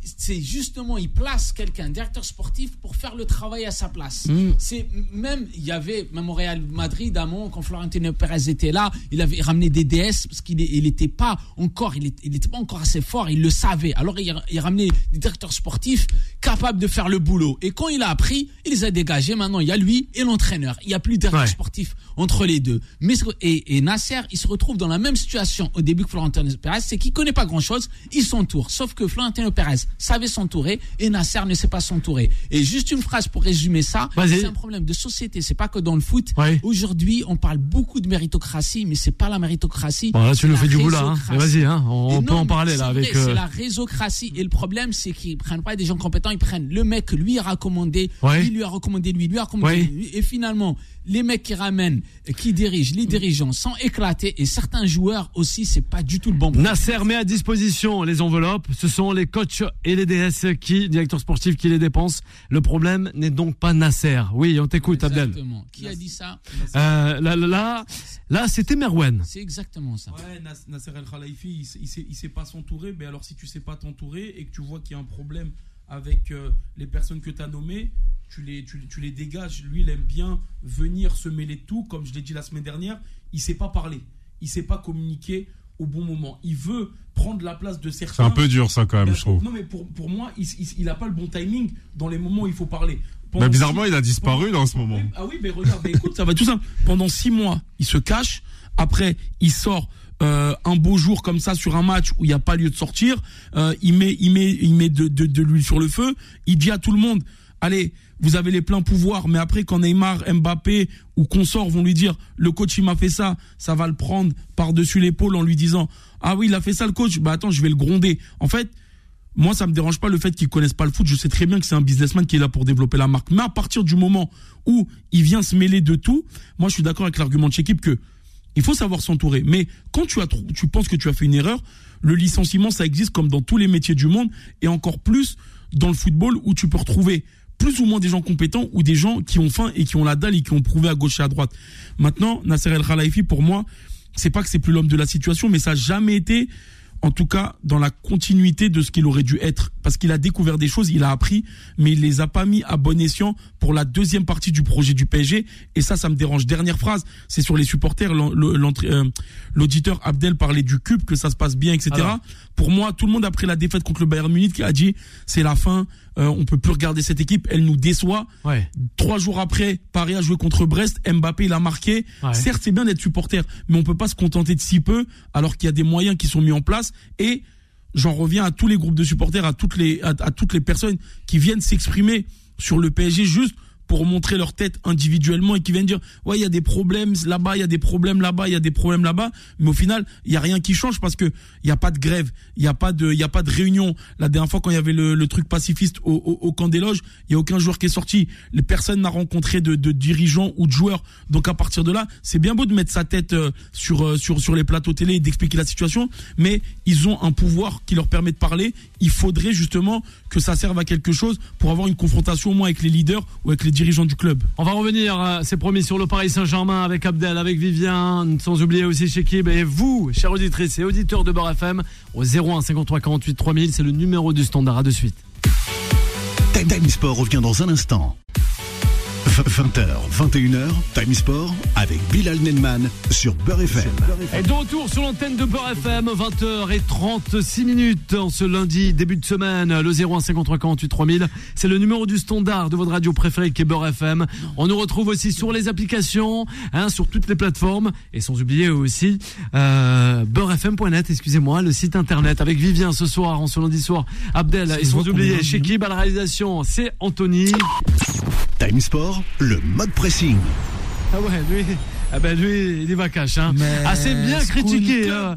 c'est justement, il place quelqu'un, directeur sportif, pour faire le travail à sa place. Mm. C'est même, il y avait, même au Real Madrid, à quand Florentino Pérez était là, il avait ramené des DS parce qu'il n'était pas encore, il n'était pas encore assez fort, il le savait. Alors il, il ramenait des directeurs sportifs capables de faire le boulot. Et quand il a appris, il les a dégagés. Maintenant, il y a lui et l'entraîneur. Il n'y a plus de directeur sportif entre les deux. Mais, et, et, Nasser, il se retrouve dans la même situation au début que Florentino Pérez, c'est qu'il connaît pas grand chose, il s'entoure. Sauf que Florentino Pérez savait s'entourer et Nasser ne sait pas s'entourer. Et juste une phrase pour résumer ça, c'est un problème de société, c'est pas que dans le foot. Aujourd'hui, on parle beaucoup de méritocratie, mais c'est pas la méritocratie. Bon, là, tu nous fais du boulot, hein. Vas-y, hein. on, peut en parler là avec. C'est euh, la résocratie. Et le problème, c'est qu'ils prennent pas des gens compétents, ils prennent le mec lui a recommandé, lui lui a recommandé lui, lui a recommandé lui. Et finalement, les mecs qui ramènent, qui dirigent, les dirigeants sont éclatés et certains joueurs aussi, c'est pas du tout le bon. Nasser met à disposition les enveloppes. Ce sont les coachs et les DS qui, directeur sportif qui les dépense. Le problème n'est donc pas Nasser. Oui, on t'écoute, Abdel. Exactement. Qui a dit ça euh, Là, là, là, c'était Merwen. C'est exactement ça. Ouais, Nasser El Khalifi, il, il sait pas s'entourer. Mais alors, si tu sais pas t'entourer et que tu vois qu'il y a un problème avec euh, les personnes que tu as nommées, tu les, tu, tu, les dégages. Lui, il aime bien venir se mêler de tout. Comme je l'ai dit la semaine dernière, il sait pas parler. Il sait pas communiquer au bon moment. Il veut prendre la place de certains. C'est un peu dur, ça, quand même, je trouve. Non, mais pour, pour moi, il n'a pas le bon timing dans les moments où il faut parler. mais bizarrement, il a disparu dans ce moment. Ah oui, mais regarde, écoute, ça va tout simple. Pendant six mois, il se cache. Après, il sort euh, un beau jour comme ça sur un match où il n'y a pas lieu de sortir. Euh, il met, il met, il met de, de, de l'huile sur le feu. Il dit à tout le monde, allez, vous avez les pleins pouvoirs, mais après quand Neymar, Mbappé ou consort vont lui dire le coach il m'a fait ça, ça va le prendre par-dessus l'épaule en lui disant ah oui il a fait ça le coach, bah attends je vais le gronder. En fait, moi ça me dérange pas le fait qu'il connaisse pas le foot, je sais très bien que c'est un businessman qui est là pour développer la marque, mais à partir du moment où il vient se mêler de tout, moi je suis d'accord avec l'argument de équipe que il faut savoir s'entourer. Mais quand tu as tu penses que tu as fait une erreur, le licenciement ça existe comme dans tous les métiers du monde et encore plus dans le football où tu peux retrouver plus ou moins des gens compétents ou des gens qui ont faim et qui ont la dalle et qui ont prouvé à gauche et à droite. Maintenant, Nasser El Khalifi, pour moi, c'est pas que c'est plus l'homme de la situation, mais ça n'a jamais été en tout cas dans la continuité de ce qu'il aurait dû être. Parce qu'il a découvert des choses, il a appris, mais il les a pas mis à bon escient pour la deuxième partie du projet du PSG. Et ça, ça me dérange. Dernière phrase, c'est sur les supporters. Euh, l'auditeur Abdel parlait du cube, que ça se passe bien, etc. Pour moi, tout le monde après la défaite contre le Bayern Munich qui a dit c'est la fin, euh, on peut plus regarder cette équipe, elle nous déçoit. Ouais. Trois jours après, Paris a joué contre Brest, Mbappé il a marqué. Certes, c'est bien d'être supporter, mais on peut pas se contenter de si peu alors qu'il y a des moyens qui sont mis en place et j'en reviens à tous les groupes de supporters, à toutes les à toutes les personnes qui viennent s'exprimer sur le PSG juste pour montrer leur tête individuellement et qui viennent dire ouais il y a des problèmes là-bas il y a des problèmes là-bas il y a des problèmes là-bas. Mais au final il y a rien qui change parce que il y a pas de grève il y a pas de il y a pas de réunion. La dernière fois quand il y avait le, le truc pacifiste au, au, au, camp des loges il y a aucun joueur qui est sorti. Les personnes n'a rencontré de, de, dirigeants ou de joueurs. Donc à partir de là c'est bien beau de mettre sa tête euh, sur euh, sur sur les plateaux télé et d'expliquer la situation mais ils ont un pouvoir qui leur permet de parler. Il faudrait justement que ça serve à quelque chose pour avoir une confrontation au moins avec les leaders ou avec les dirigeants du club. On va revenir, euh, c'est promis, sur le Paris Saint-Germain avec Abdel, avec Viviane, sans oublier aussi Shekib et vous, chers auditrices et auditeurs de Beurre FM, au 01 53 48 3000, c'est le numéro du standard. À de suite. Time Sport revient dans un instant. 20h, 21h, Time Sport avec Bilal Nenman sur Beurre FM. Et de retour sur l'antenne de Beurre FM, 20h36 minutes en ce lundi, début de semaine, le 0153483000. 3000. C'est le numéro du standard de votre radio préférée qui est Beurre FM. On nous retrouve aussi sur les applications, hein, sur toutes les plateformes et sans oublier aussi euh, beurrefm.net, excusez-moi, le site internet avec Vivien ce soir, en ce lundi soir, Abdel et sans oublier chez qui à la réalisation, c'est Anthony. Time Sport, le mode pressing. Ah ouais, lui, ah ben lui, il est vacache. Hein. Assez bien critiqué, euh,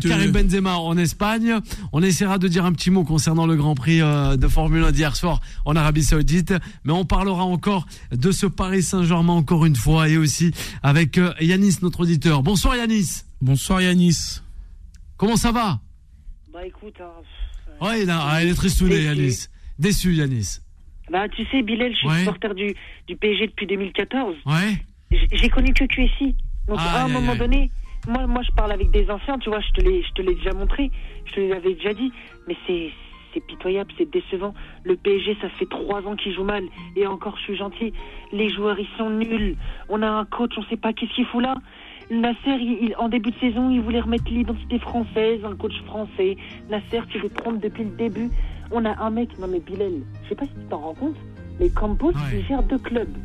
Karim Benzema en Espagne. On essaiera de dire un petit mot concernant le Grand Prix euh, de Formule 1 d'hier soir en Arabie Saoudite. Mais on parlera encore de ce Paris Saint-Germain encore une fois et aussi avec euh, Yanis, notre auditeur. Bonsoir Yanis. Bonsoir Yanis. Comment ça va? Bah écoute... Hein, ouais, il, a, il est tristouné Yanis. Déçu Yanis. Bah, tu sais, Bilal, je suis supporter du, du PSG depuis 2014. Ouais. J'ai connu que QSI. Donc, à un moment donné, moi, moi, je parle avec des anciens, tu vois, je te l'ai, je te l'ai déjà montré, je te l'avais déjà dit, mais c'est, c'est pitoyable, c'est décevant. Le PSG, ça fait trois ans qu'il joue mal, et encore, je suis gentil. Les joueurs, ils sont nuls. On a un coach, on sait pas qu'est-ce qu'il fout là. Nasser, il, en début de saison, il voulait remettre l'identité française, un coach français. Nasser, tu le trompes depuis le début. On a un mec, non mais Bilal, je sais pas si tu t'en rends compte, mais Campos, il gère deux clubs.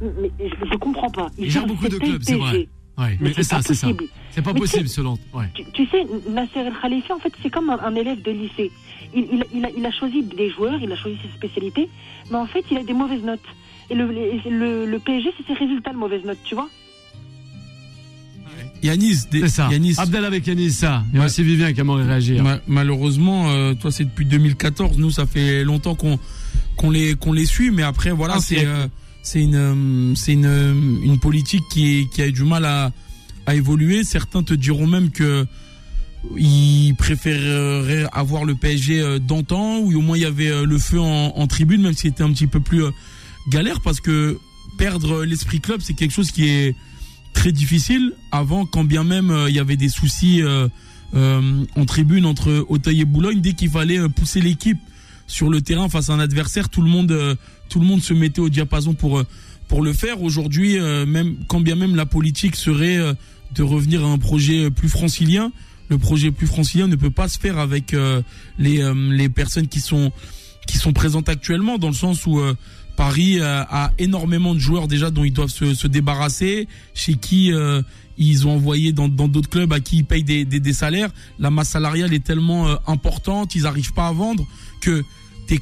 Mais je, je comprends pas. Il, gère beaucoup de clubs, c'est vrai. Ouais, mais, c'est ça, c'est ça. C'est pas possible selon. Ouais. Tu, sais, Nasser El Khalifi, en fait, c'est comme un, élève de lycée. Il, il, il, a, il, a, choisi des joueurs, il a choisi ses spécialités, mais en fait, il a des mauvaises notes. Et le, le, le PSG, c'est ses résultats, de mauvaises notes, tu vois. Yanis, ça. Yanis. Abdel avec Yanis, ça. Il y a aussi Vivien qui a réagir. malheureusement, euh, toi, c'est depuis 2014. Nous, ça fait longtemps qu'on qu'on les qu'on les suit, mais après, voilà, ah, c'est euh, c'est une euh, c'est une une politique qui qui a eu du mal à à évoluer. Certains te diront même que il préférerait avoir le PSG d'antan où au moins il y avait le feu en, tribune même si c'était un petit peu plus galère parce que perdre l'esprit club c'est quelque chose qui est très difficile avant quand bien même il y avait des soucis en tribune entre Auteuil et Boulogne dès qu'il fallait pousser l'équipe sur le terrain face à un adversaire tout le monde tout le monde se mettait au diapason pour pour le faire. Aujourd'hui, euh, même quand bien même la politique serait euh, de revenir à un projet plus francilien, le projet plus francilien ne peut pas se faire avec euh, les les personnes qui sont qui sont présentes actuellement, dans le sens où Paris a énormément de joueurs déjà dont ils doivent se, se débarrasser, chez qui ils ont envoyé dans d'autres clubs à qui ils payent des, des, salaires. La masse salariale est tellement importante, ils n'arrivent pas à vendre que tu es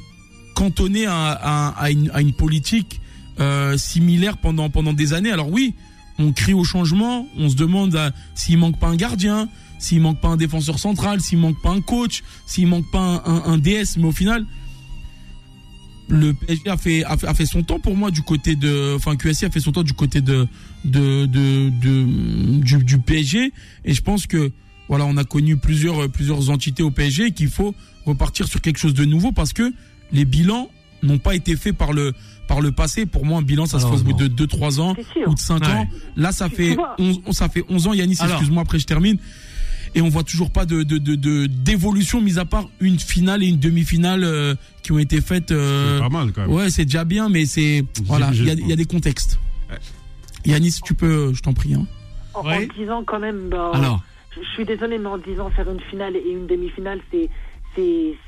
cantonné à, à, une, à une politique euh, similaire pendant pendant des années. Alors oui, on crie au changement, on se demande s'il manque pas un gardien, s'il manque pas un défenseur central, s'il manque pas un coach, s'il manque pas un, un, DS, mais au final, le PSG a fait, a fait, son temps pour moi du côté de, enfin QSI a fait son temps du côté de de de, de du, du, PSG et je pense que voilà on a connu plusieurs plusieurs entités au PSG qu'il faut repartir sur quelque chose de nouveau parce que les bilans n'ont pas été faits par le par le passé. Pour moi, un bilan, ça se fait au bout de 2-3 ans ou de 5 ans. Là, ça fait, 11, ça fait 11 ans, Yanis, excuse-moi, après je termine. Et on voit toujours pas de, d'évolution, mis à part une finale et une demi-finale euh, qui ont été faites. Euh, c'est pas mal, quand même. Ouais, c'est déjà bien, mais c'est, voilà, il y a, des contextes. Yanis, tu peux, je t'en prie. Hein. En, disant quand même, bah, Alors. je suis désolé, mais en disant faire une finale et une demi-finale, c'est,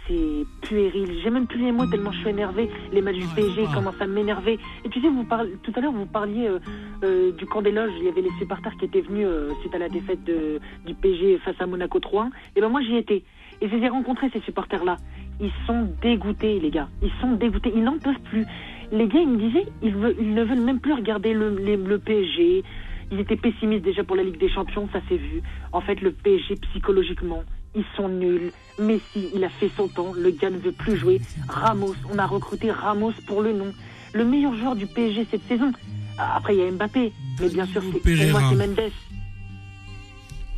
c'est puéril. J'ai même plus les mots tellement je suis énervé. Les matchs du PSG commencent à m'énerver. Et tu sais, vous parlez, tout à l'heure, vous parliez euh, euh, du camp des loges. Il y avait les supporters qui étaient venus euh, suite à la défaite de, du PSG face à Monaco 3 Et ben moi, j'y étais. Et je les ai rencontrés, ces supporters-là. Ils sont dégoûtés, les gars. Ils sont dégoûtés. Ils n'en peuvent plus. Les gars, ils me disaient, ils, ils ne veulent même plus regarder le, le PSG. Ils étaient pessimistes déjà pour la Ligue des Champions, ça s'est vu. En fait, le PSG, psychologiquement, ils sont nuls. Messi, il a fait son temps, le gars ne veut plus jouer. Ramos, on a recruté Ramos pour le nom. Le meilleur joueur du PSG cette saison. Après, il y a Mbappé, mais bien sûr, c'est, pour moi, c'est Mendes.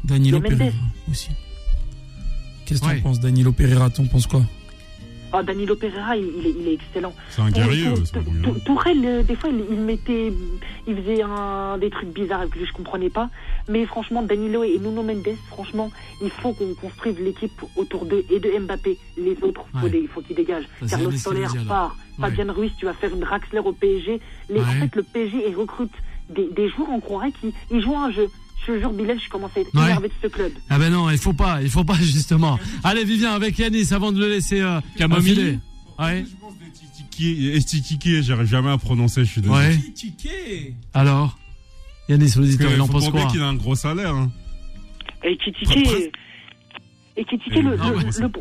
Danilo Pereira aussi. Qu'est-ce que tu en penses, Danilo Pereira? T'en penses quoi? Ah, Danilo Pereira, il, est, excellent. C'est un guerrier. Tourelle, des fois, il, mettait, il faisait un, des trucs bizarres que je comprenais pas. Mais franchement, Danilo et Nuno Mendes, franchement, il faut qu'on construise l'équipe autour d'eux et de Mbappé. Les autres, il faut qu'ils dégagent. Carlos Soler part. Fabien Ruiz, tu vas faire une Draxler au PSG. Les, En fait, le PSG il recrute des, des joueurs, on croirait qu'ils jouent un jeu. Je jure, Bilal, je commence à être énervé de ce club. Ah ben non, il faut pas, il faut pas [LAUGHS] justement. Allez, Vivien, avec Yanis, avant de le laisser euh, Camomille. Ouais. Estitiqué, j'arrive jamais à prononcer, je suis désolé. Ouais. Alors Yanis, l'auditeur, il en pense quoi qu'il a un gros salaire. Hein. Estitiqué. Estitiqué, le, le, le,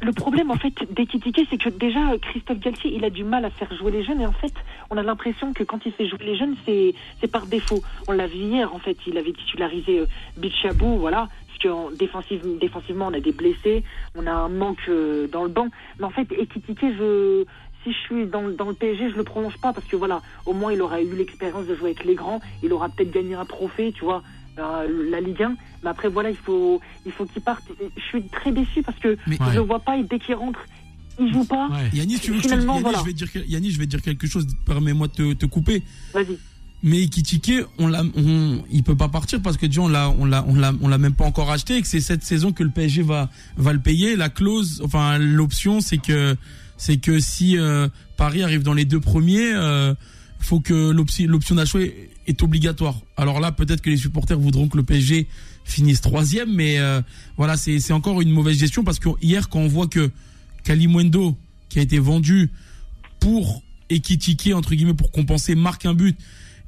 le problème, en fait, d'Ekitike, c'est que déjà, Christophe Galtier, il a du mal à faire jouer les jeunes. Et en fait, on a l'impression que quand il fait jouer les jeunes, c'est, c'est par défaut. On l'a vu hier, en fait, il avait titularisé euh, Bichabou, voilà. Parce que défensive, défensivement, on a des blessés, on a un manque euh, dans le banc. Mais en fait, Ekitike, je, si je suis dans, dans le PSG, je le prolonge pas parce que voilà, au moins il aura eu l'expérience de jouer avec les grands, il aura peut-être gagné un trophée, tu vois. Euh, la Ligue 1. Mais après, voilà, il faut, il faut qu'il parte. Je suis très déçu parce que je ne vois pas et dès qu'il rentre, il joue pas. Yannis, tu veux Finalement, je, je vais dire, Yannis, je vais dire quelque chose. Permets-moi de te, couper. Vas-y. Mais Ikitike, on l'a, on, il peut pas partir parce que déjà on l'a, on l'a, on l'a, on l'a même pas encore acheté et que c'est cette saison que le PSG va, va le payer. La clause, enfin l'option, c'est que, c'est que si euh, Paris arrive dans les deux premiers, euh, faut que l'option d'achat est obligatoire. Alors là, peut-être que les supporters voudront que le PSG finisse troisième, mais euh, voilà, c'est encore une mauvaise gestion parce que hier, quand on voit que Kalimundo, qui a été vendu pour équitiquer entre guillemets pour compenser, marque un but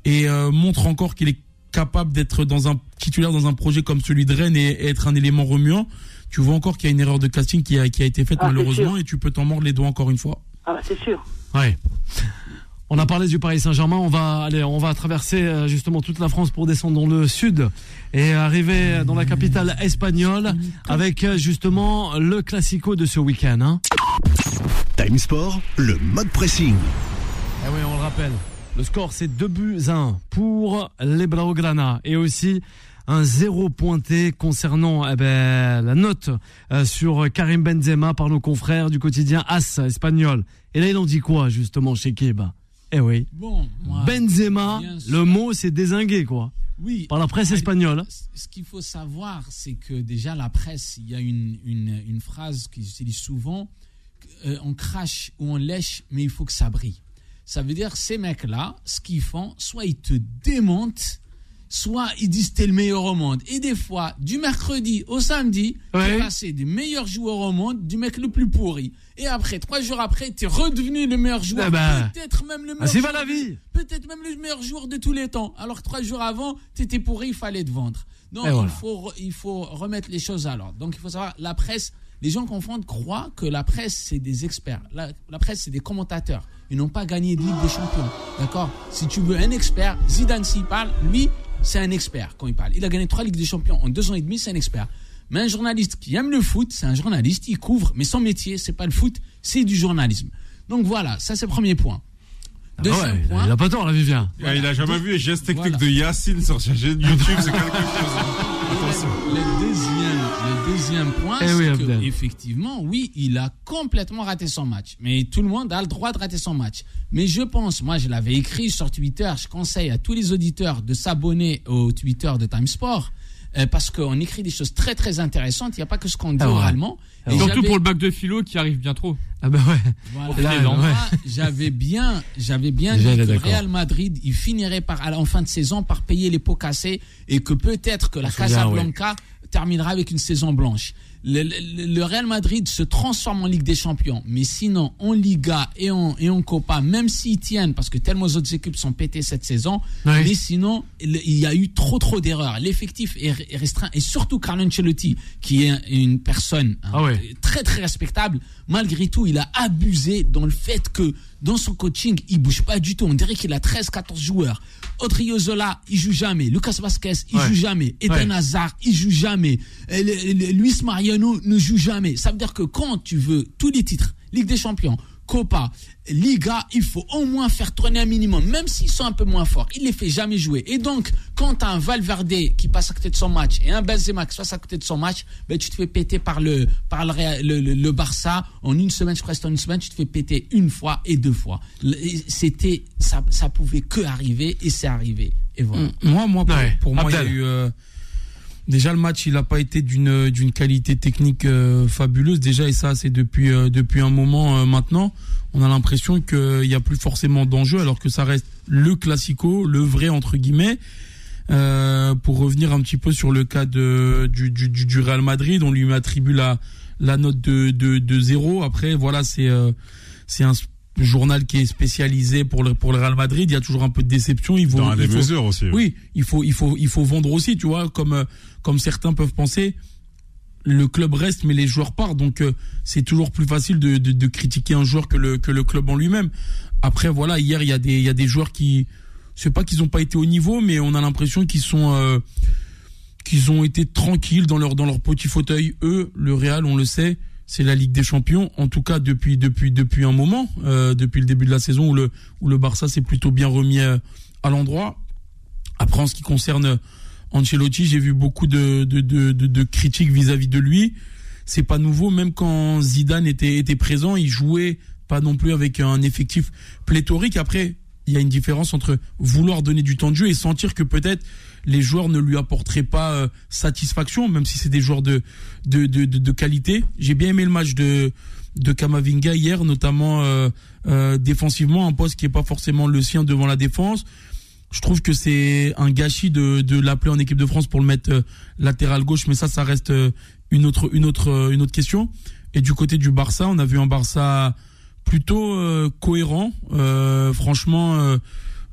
et euh, montre encore qu'il est capable d'être dans un titulaire dans un projet comme celui de Rennes et, être un élément remuant. Tu vois encore qu'il y a une erreur de casting qui a, qui a été faite ah, malheureusement et tu peux t'en mordre les doigts encore une fois. Ah bah c'est sûr. Ouais. On a parlé du Paris Saint-Germain. On va aller, on va traverser euh, justement toute la France pour descendre dans le sud et arriver dans la capitale espagnole avec euh, justement le classico de ce week-end. Hein. Time Sport, le mode pressing. Eh oui, on le rappelle. Le score c'est 2 buts 1 pour les Blaugrana et aussi un zéro pointé concernant eh ben, la note euh, sur Karim Benzema par nos confrères du quotidien As espagnol. Et là, il en dit quoi justement chez Keba Eh oui. Bon, Benzema, le mot c'est désingué quoi. Oui. Par la presse espagnole. Ce qu'il faut savoir, c'est que déjà la presse, il y a une, une, une phrase qu'ils utilisent souvent euh, on crache ou on lèche, mais il faut que ça brille. Ça veut dire ces mecs-là, ce qu'ils font, soit ils te démontent, soit ils disent t'es le meilleur au monde. Et des fois, du mercredi au samedi, tu es passé des meilleurs joueurs au monde, du mec le plus pourri. Et après, trois jours après, tu es redevenu le meilleur joueur. Ah bah. peut-être même le ah, meilleur. la vie. Peut-être même le meilleur joueur de tous les temps. Alors que trois jours avant, tu étais pourri, il fallait te vendre. Donc il, faut, il faut remettre les choses à l'ordre. Donc il faut savoir, la presse, les gens confondent, croient que la presse, c'est des experts. La, presse, c'est des commentateurs. Ils n'ont pas gagné de Ligue des Champions. D'accord? Si tu veux un expert, Zidane, s'il parle, lui, c'est un expert quand il parle. Il a gagné trois Ligues des Champions en deux ans et demi, c'est un expert. Mais un journaliste qui aime le foot, c'est un journaliste, il couvre, mais son métier, c'est pas le foot, c'est du journalisme. Donc voilà, ça c'est le premier point. Ah Deuxième point. Il a pas tort, la Vivien. il a jamais vu les gestes techniques de Yacine sur sa chaîne YouTube, c'est quelque chose. Le deuxième, le deuxième point, eh c'est que, effectivement, oui, il a complètement raté son match. Mais tout le monde a le droit de rater son match. Mais je pense, moi, je l'avais écrit sur Twitter, je conseille à tous les auditeurs de s'abonner au Twitter de Time Sport euh, parce qu'on écrit des choses très très intéressantes. Il n'y a pas que ce qu'on dit ah oralement. Et surtout pour le bac de philo qui arrive bien trop. Ah ben ouais. J'avais bien, j'avais bien dit que Real Madrid, il finirait par, en fin de saison par payer les pots cassés et que peut-être que la Casablanca terminera avec une saison blanche le, Real Madrid se transforme en Ligue des Champions, mais sinon en Liga et en, et en Copa, même s'ils tiennent, parce que tellement autres équipes sont pétées cette saison, mais sinon il y a eu trop trop d'erreurs. L'effectif est restreint et surtout Carlo Ancelotti, qui est une personne hein, ah très très respectable, malgré tout il a abusé dans le fait que dans son coaching, il bouge pas du tout. On dirait qu'il a 13-14 joueurs. Zola, il joue jamais. Lucas Vasquez, il joue jamais. Eden Hazard, il joue jamais. Luis Mariano ne joue jamais. Ça veut dire que quand tu veux tous les titres, Ligue des Champions, Copa, Liga, il faut au moins faire tourner un minimum, même s'ils sont un peu moins forts. Il les fait jamais jouer. Et donc, quand tu as un Valverde qui passe à côté de son match et un Benzema qui passe à côté de son match, ben, tu te fais péter par le, par le, le, Barça. En une semaine, je crois en une semaine, tu te fais péter une fois et deux fois. C'était, ça, ça pouvait que arriver et c'est arrivé. Et voilà. Mm. Moi, moi, pour, moi, il y a eu, euh, Déjà, le match, il n'a pas été d'une d'une qualité technique euh, fabuleuse. Déjà, et ça, c'est depuis euh, depuis un moment euh, maintenant. On a l'impression qu'il n'y a plus forcément d'enjeu, alors que ça reste le classico, le vrai entre guillemets. pour revenir un petit peu sur le cas de du, du, du Real Madrid, on lui attribue la la note de de, de zéro. Après, voilà, c'est c'est un journal qui est spécialisé pour le pour le Real Madrid, il y a toujours un peu de déception. Il faut, Dans les mesures aussi. Oui, il faut il faut il faut vendre aussi, tu vois, comme comme certains peuvent penser. Le club reste, mais les joueurs partent, donc euh, c'est toujours plus facile de, de, de, critiquer un joueur que le que le club en lui-même. Après, voilà, hier il y a des il y a des joueurs qui, c'est pas qu'ils n'ont pas été au niveau, mais on a l'impression qu'ils sont euh, qu'ils ont été tranquilles dans leur dans leur petit fauteuil. Eux, le Real, on le sait, c'est la Ligue des Champions, en tout cas depuis depuis depuis un moment, euh, depuis le début de la saison où le où le Barça s'est plutôt bien remis euh, à, l'endroit. Après en ce qui concerne Ancelotti, j'ai vu beaucoup de de, de, de, critiques vis-à-vis de lui. C'est pas nouveau, même quand Zidane était était présent, il jouait pas non plus avec un effectif pléthorique. Après, il y a une différence entre vouloir donner du temps de jeu et sentir que peut-être les joueurs ne lui apporteraient pas euh, satisfaction, même si c'est des joueurs de, de, de, qualité. J'ai bien aimé le match de, de Kamavinga hier, notamment euh, euh, défensivement, un poste qui est pas forcément le sien devant la défense. Je trouve que c'est un gâchis de, de l'appeler en équipe de France pour le mettre latéral gauche, mais ça, ça reste une autre, une autre, une autre question. Et du côté du Barça, on a vu un Barça plutôt cohérent. franchement,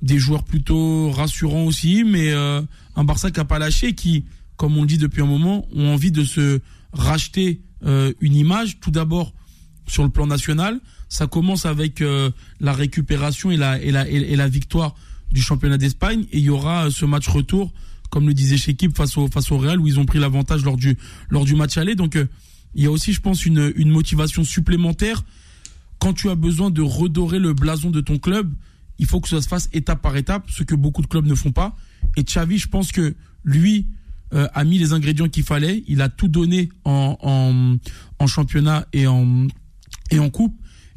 des joueurs plutôt rassurants aussi, mais euh, un Barça qui n'a pas lâché, qui, comme on le dit depuis un moment, ont envie de se racheter euh, une image. Tout d'abord sur le plan national, ça commence avec euh, la récupération et la, et, la, et la victoire du championnat d'Espagne, et il y aura ce match retour, comme le disait Chekib, face au face au Real, où ils ont pris l'avantage lors du lors du match aller. Donc il y a aussi, je pense, une, une motivation supplémentaire quand tu as besoin de redorer le blason de ton club il faut que ça se fasse étape par étape, ce que beaucoup de clubs ne font pas. Et Xavi, je pense que lui, a mis les ingrédients qu'il fallait. Il a tout donné en, en, en championnat et en, et en coupe.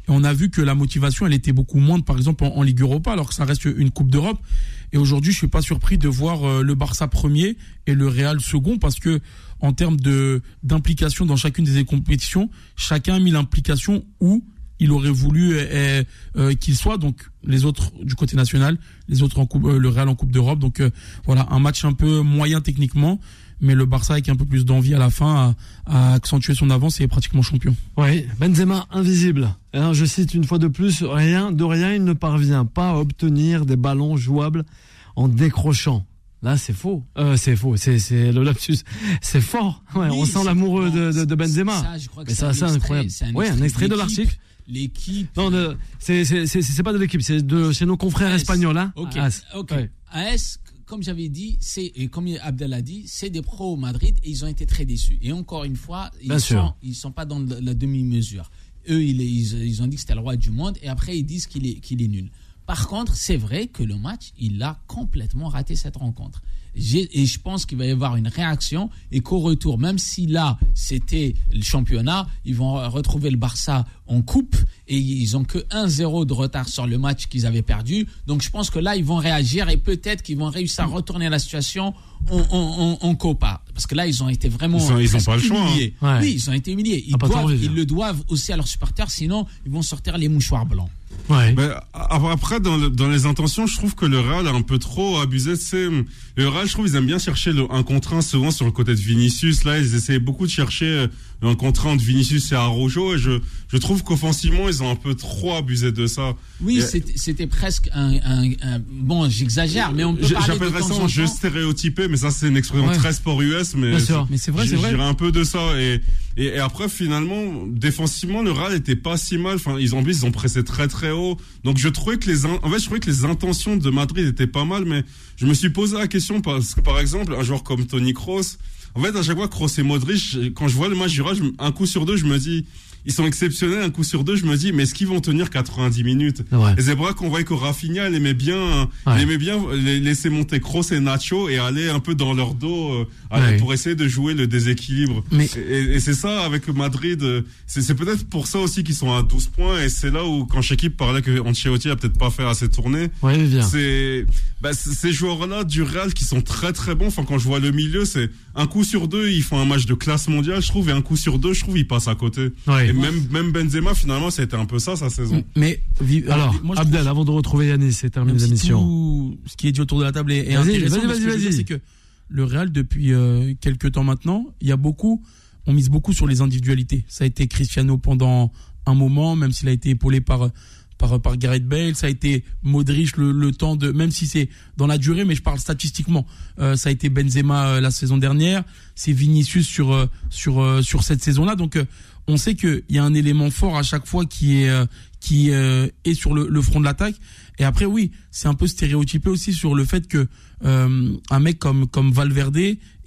Et on a vu que la motivation, elle était beaucoup moindre, par exemple, en, Ligue Europa, alors que ça reste une Coupe d'Europe. Et aujourd'hui, je suis pas surpris de voir le Barça premier et le Real second, parce que en termes de d'implication dans chacune des compétitions, chacun a mis l'implication où il aurait voulu euh, euh, qu'il soit. Donc les autres du côté national, les autres en coupe, euh, le Real en Coupe d'Europe. Donc voilà, un match un peu moyen techniquement, mais le Barça avec un peu plus d'envie à la fin a, accentué son avance et est pratiquement champion. Oui, Benzema invisible. je cite une fois de plus, rien de rien, il ne parvient pas à obtenir des ballons jouables en décrochant. Là, c'est faux. Euh, c'est faux. C'est, c'est le lapsus. C'est fort. Ouais, on sent l'amoureux de, de, Benzema. Ça, je crois que c'est, un, incroyable. Un ouais, un extrait de l'article. L'équipe. Non, c'est, c'est, c'est, pas de l'équipe. C'est de chez nos confrères espagnols. Hein. Ok. AS. ok. AS, comme j'avais dit, c'est et comme Abdel a dit, c'est des pros au Madrid et ils ont été très déçus. Et encore une fois, ils sont, ils sont pas dans la demi-mesure. Eux, ils, ils, ils ont dit que c'était le roi du monde et après ils disent qu'il est, qu'il est nul. Par contre, c'est vrai que le match, il a complètement raté cette rencontre. Et je pense qu'il va y avoir une réaction et qu'au retour, même si là, c'était le championnat, ils vont retrouver le Barça en coupe et ils ont que 1-0 de retard sur le match qu'ils avaient perdu. Donc je pense que là, ils vont réagir et peut-être qu'ils vont réussir à retourner la situation en, Copa. Parce que là, ils ont été vraiment ils ont, pas le choix, hein. humiliés. Oui, ils ont été humiliés. Ils, ils le doivent aussi à leurs supporters, sinon ils vont sortir les mouchoirs blancs. Ouais. après, dans, dans, les intentions, je trouve que le Real a un peu trop abusé. C'est le Real, je trouve, ils aiment bien chercher le, un contraint souvent sur le côté de Vinicius. Là, ils essayaient beaucoup de chercher euh, un contraint de Vinicius et Arrojo. Et je, je trouve qu'offensivement, ils ont un peu trop abusé de ça. Oui, c'était presque un, un, bon, j'exagère, mais on peut parler J'appellerais ça un jeu stéréotypé, mais ça, c'est une expression très sport US. Mais, mais c'est vrai, c'est vrai. un peu de ça. Et, et, après, finalement, défensivement, le Real était pas si mal. Enfin, ils ont, ils ont pressé très très haut. Donc, je trouvais que les, en fait, je trouvais que les intentions de Madrid étaient pas mal, mais je me suis posé la question parce que, par exemple, un joueur comme Tony Kroos, en fait, à chaque fois, Kroos et Modric, quand je vois le match du Real, un coup sur deux, je me dis, ils sont exceptionnels un coup sur deux. Je me dis, mais est-ce qu'ils vont tenir 90 minutes Et c'est vrai qu'on voit que Rafinha, il aimait bien, aimait bien laisser monter Kroos et Nacho et aller un peu dans leur dos euh, pour essayer de jouer le déséquilibre. Mais... Et, c'est ça avec Madrid. Euh, c'est peut-être pour ça aussi qu'ils sont à 12 points et c'est là où quand Shekip parlait que Ancelotti a peut-être pas fait assez tourner. c'est bah, ces joueurs-là du Real qui sont très très bons. Enfin, quand je vois le milieu, c'est un coup sur deux, ils font un match de classe mondiale, je trouve, et un coup sur deux, je trouve, ils passent à côté. Et même, même Benzema, finalement, c'était un peu ça, sa saison. Mais, alors, Abdel, avant de retrouver Yannis, c'est terminé l'émission. Ce qui est dit autour de la table est, intéressant. Vas-y, vas-y, vas-y. C'est que le Real, depuis euh, quelques temps maintenant, il y a beaucoup, on mise beaucoup sur les individualités. Ça a été Cristiano pendant un moment, même s'il a été épaulé par par, par Gareth Bale, ça a été Modric le, le temps de, même si c'est dans la durée, mais je parle statistiquement, euh, ça a été Benzema euh, la saison dernière, c'est Vinicius sur euh, sur sur cette saison-là, donc on sait qu'il y a un élément fort à chaque fois qui est qui est sur le, front de l'attaque. Et après, oui, c'est un peu stéréotypé aussi sur le fait que un mec comme comme Valverde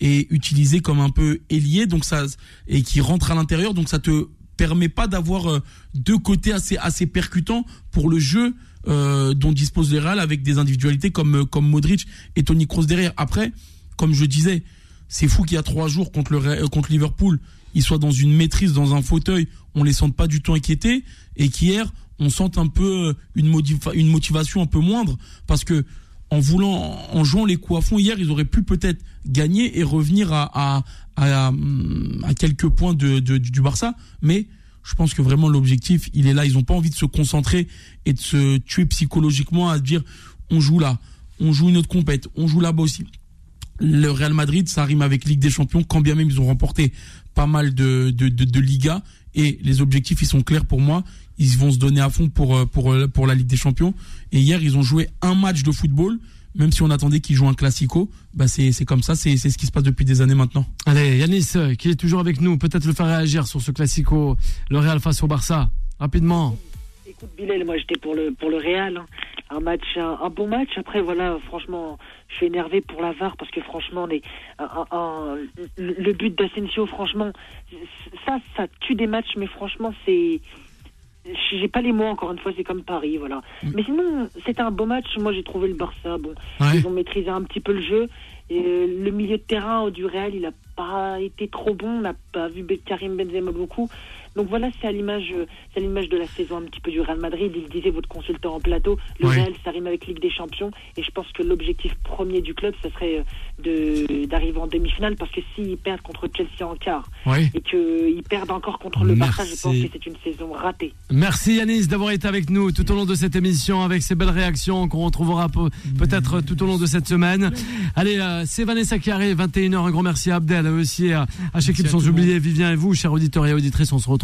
est utilisé comme un peu ailier, donc ça et qui rentre à l'intérieur, donc ça te permet pas d'avoir euh, deux côtés assez assez percutants pour le jeu euh, dont dispose le Real avec des individualités comme euh, comme Modric et Toni Kroos derrière. Après, comme je disais, c'est fou qu'il y a trois jours contre contre Liverpool, ils soient dans une maîtrise dans un fauteuil, on les sente pas du tout inquiétés et qu'hier on sente un peu une, une motivation un peu moindre parce que en voulant, en jouant les coups à fond hier, ils auraient pu peut-être gagner et revenir à, à, à, quelques points de, du Barça. Mais je pense que vraiment l'objectif, il est là. Ils n'ont pas envie de se concentrer et de se tuer psychologiquement à dire on joue là, on joue une autre compète, on joue là-bas aussi. Le Real Madrid, ça rime avec Ligue des Champions, quand bien même ils ont remporté pas mal de, de, de, de Liga. Et les objectifs, ils sont clairs pour moi. Ils vont se donner à fond pour, pour, pour la Ligue des Champions. Et hier, ils ont joué un match de football même si on attendait qu'il joue un classico, bah c'est comme ça, c'est ce qui se passe depuis des années maintenant. Allez, Yanis, euh, qui est toujours avec nous, peut-être le faire réagir sur ce classico, le Real face au Barça, rapidement. Bilal, moi j'étais pour le, pour le Real. Hein. Un match, un, bon match. Après, voilà, franchement, je suis énervé pour la VAR parce que franchement, les, le but d'Asensio, franchement, ça, ça tue des matchs, mais franchement, c'est j'ai pas les mots encore une fois c'est comme Paris voilà mm. mais sinon c'était un beau match moi j'ai trouvé le Barça bon ils ont maîtrisé un petit peu le jeu le milieu de terrain du Real, il n'a pas été trop bon. On n'a pas vu Karim Benzema beaucoup. Donc voilà, c'est à l'image, c'est l'image de la saison un petit peu du Real Madrid. Il disait votre consultant en plateau, le Real, ça rime avec Ligue des Champions, et je pense que l'objectif premier du club, ce serait euh, de d'arriver en demi-finale, parce que s'ils perdent contre Chelsea en quart et qu'ils perdent encore contre le Barça, je pense que c'est une saison ratée. Merci Yanis d'avoir été avec nous tout au long de cette émission avec ces belles réactions qu'on retrouvera peut-être tout au long de cette semaine. Allez, euh, c'est Vanessa qui arrive, 21h. Un grand merci à Abdel, aussi à, à chaque équipe sans oublier Vivien et vous, chers auditeurs et auditrices. On se retrouve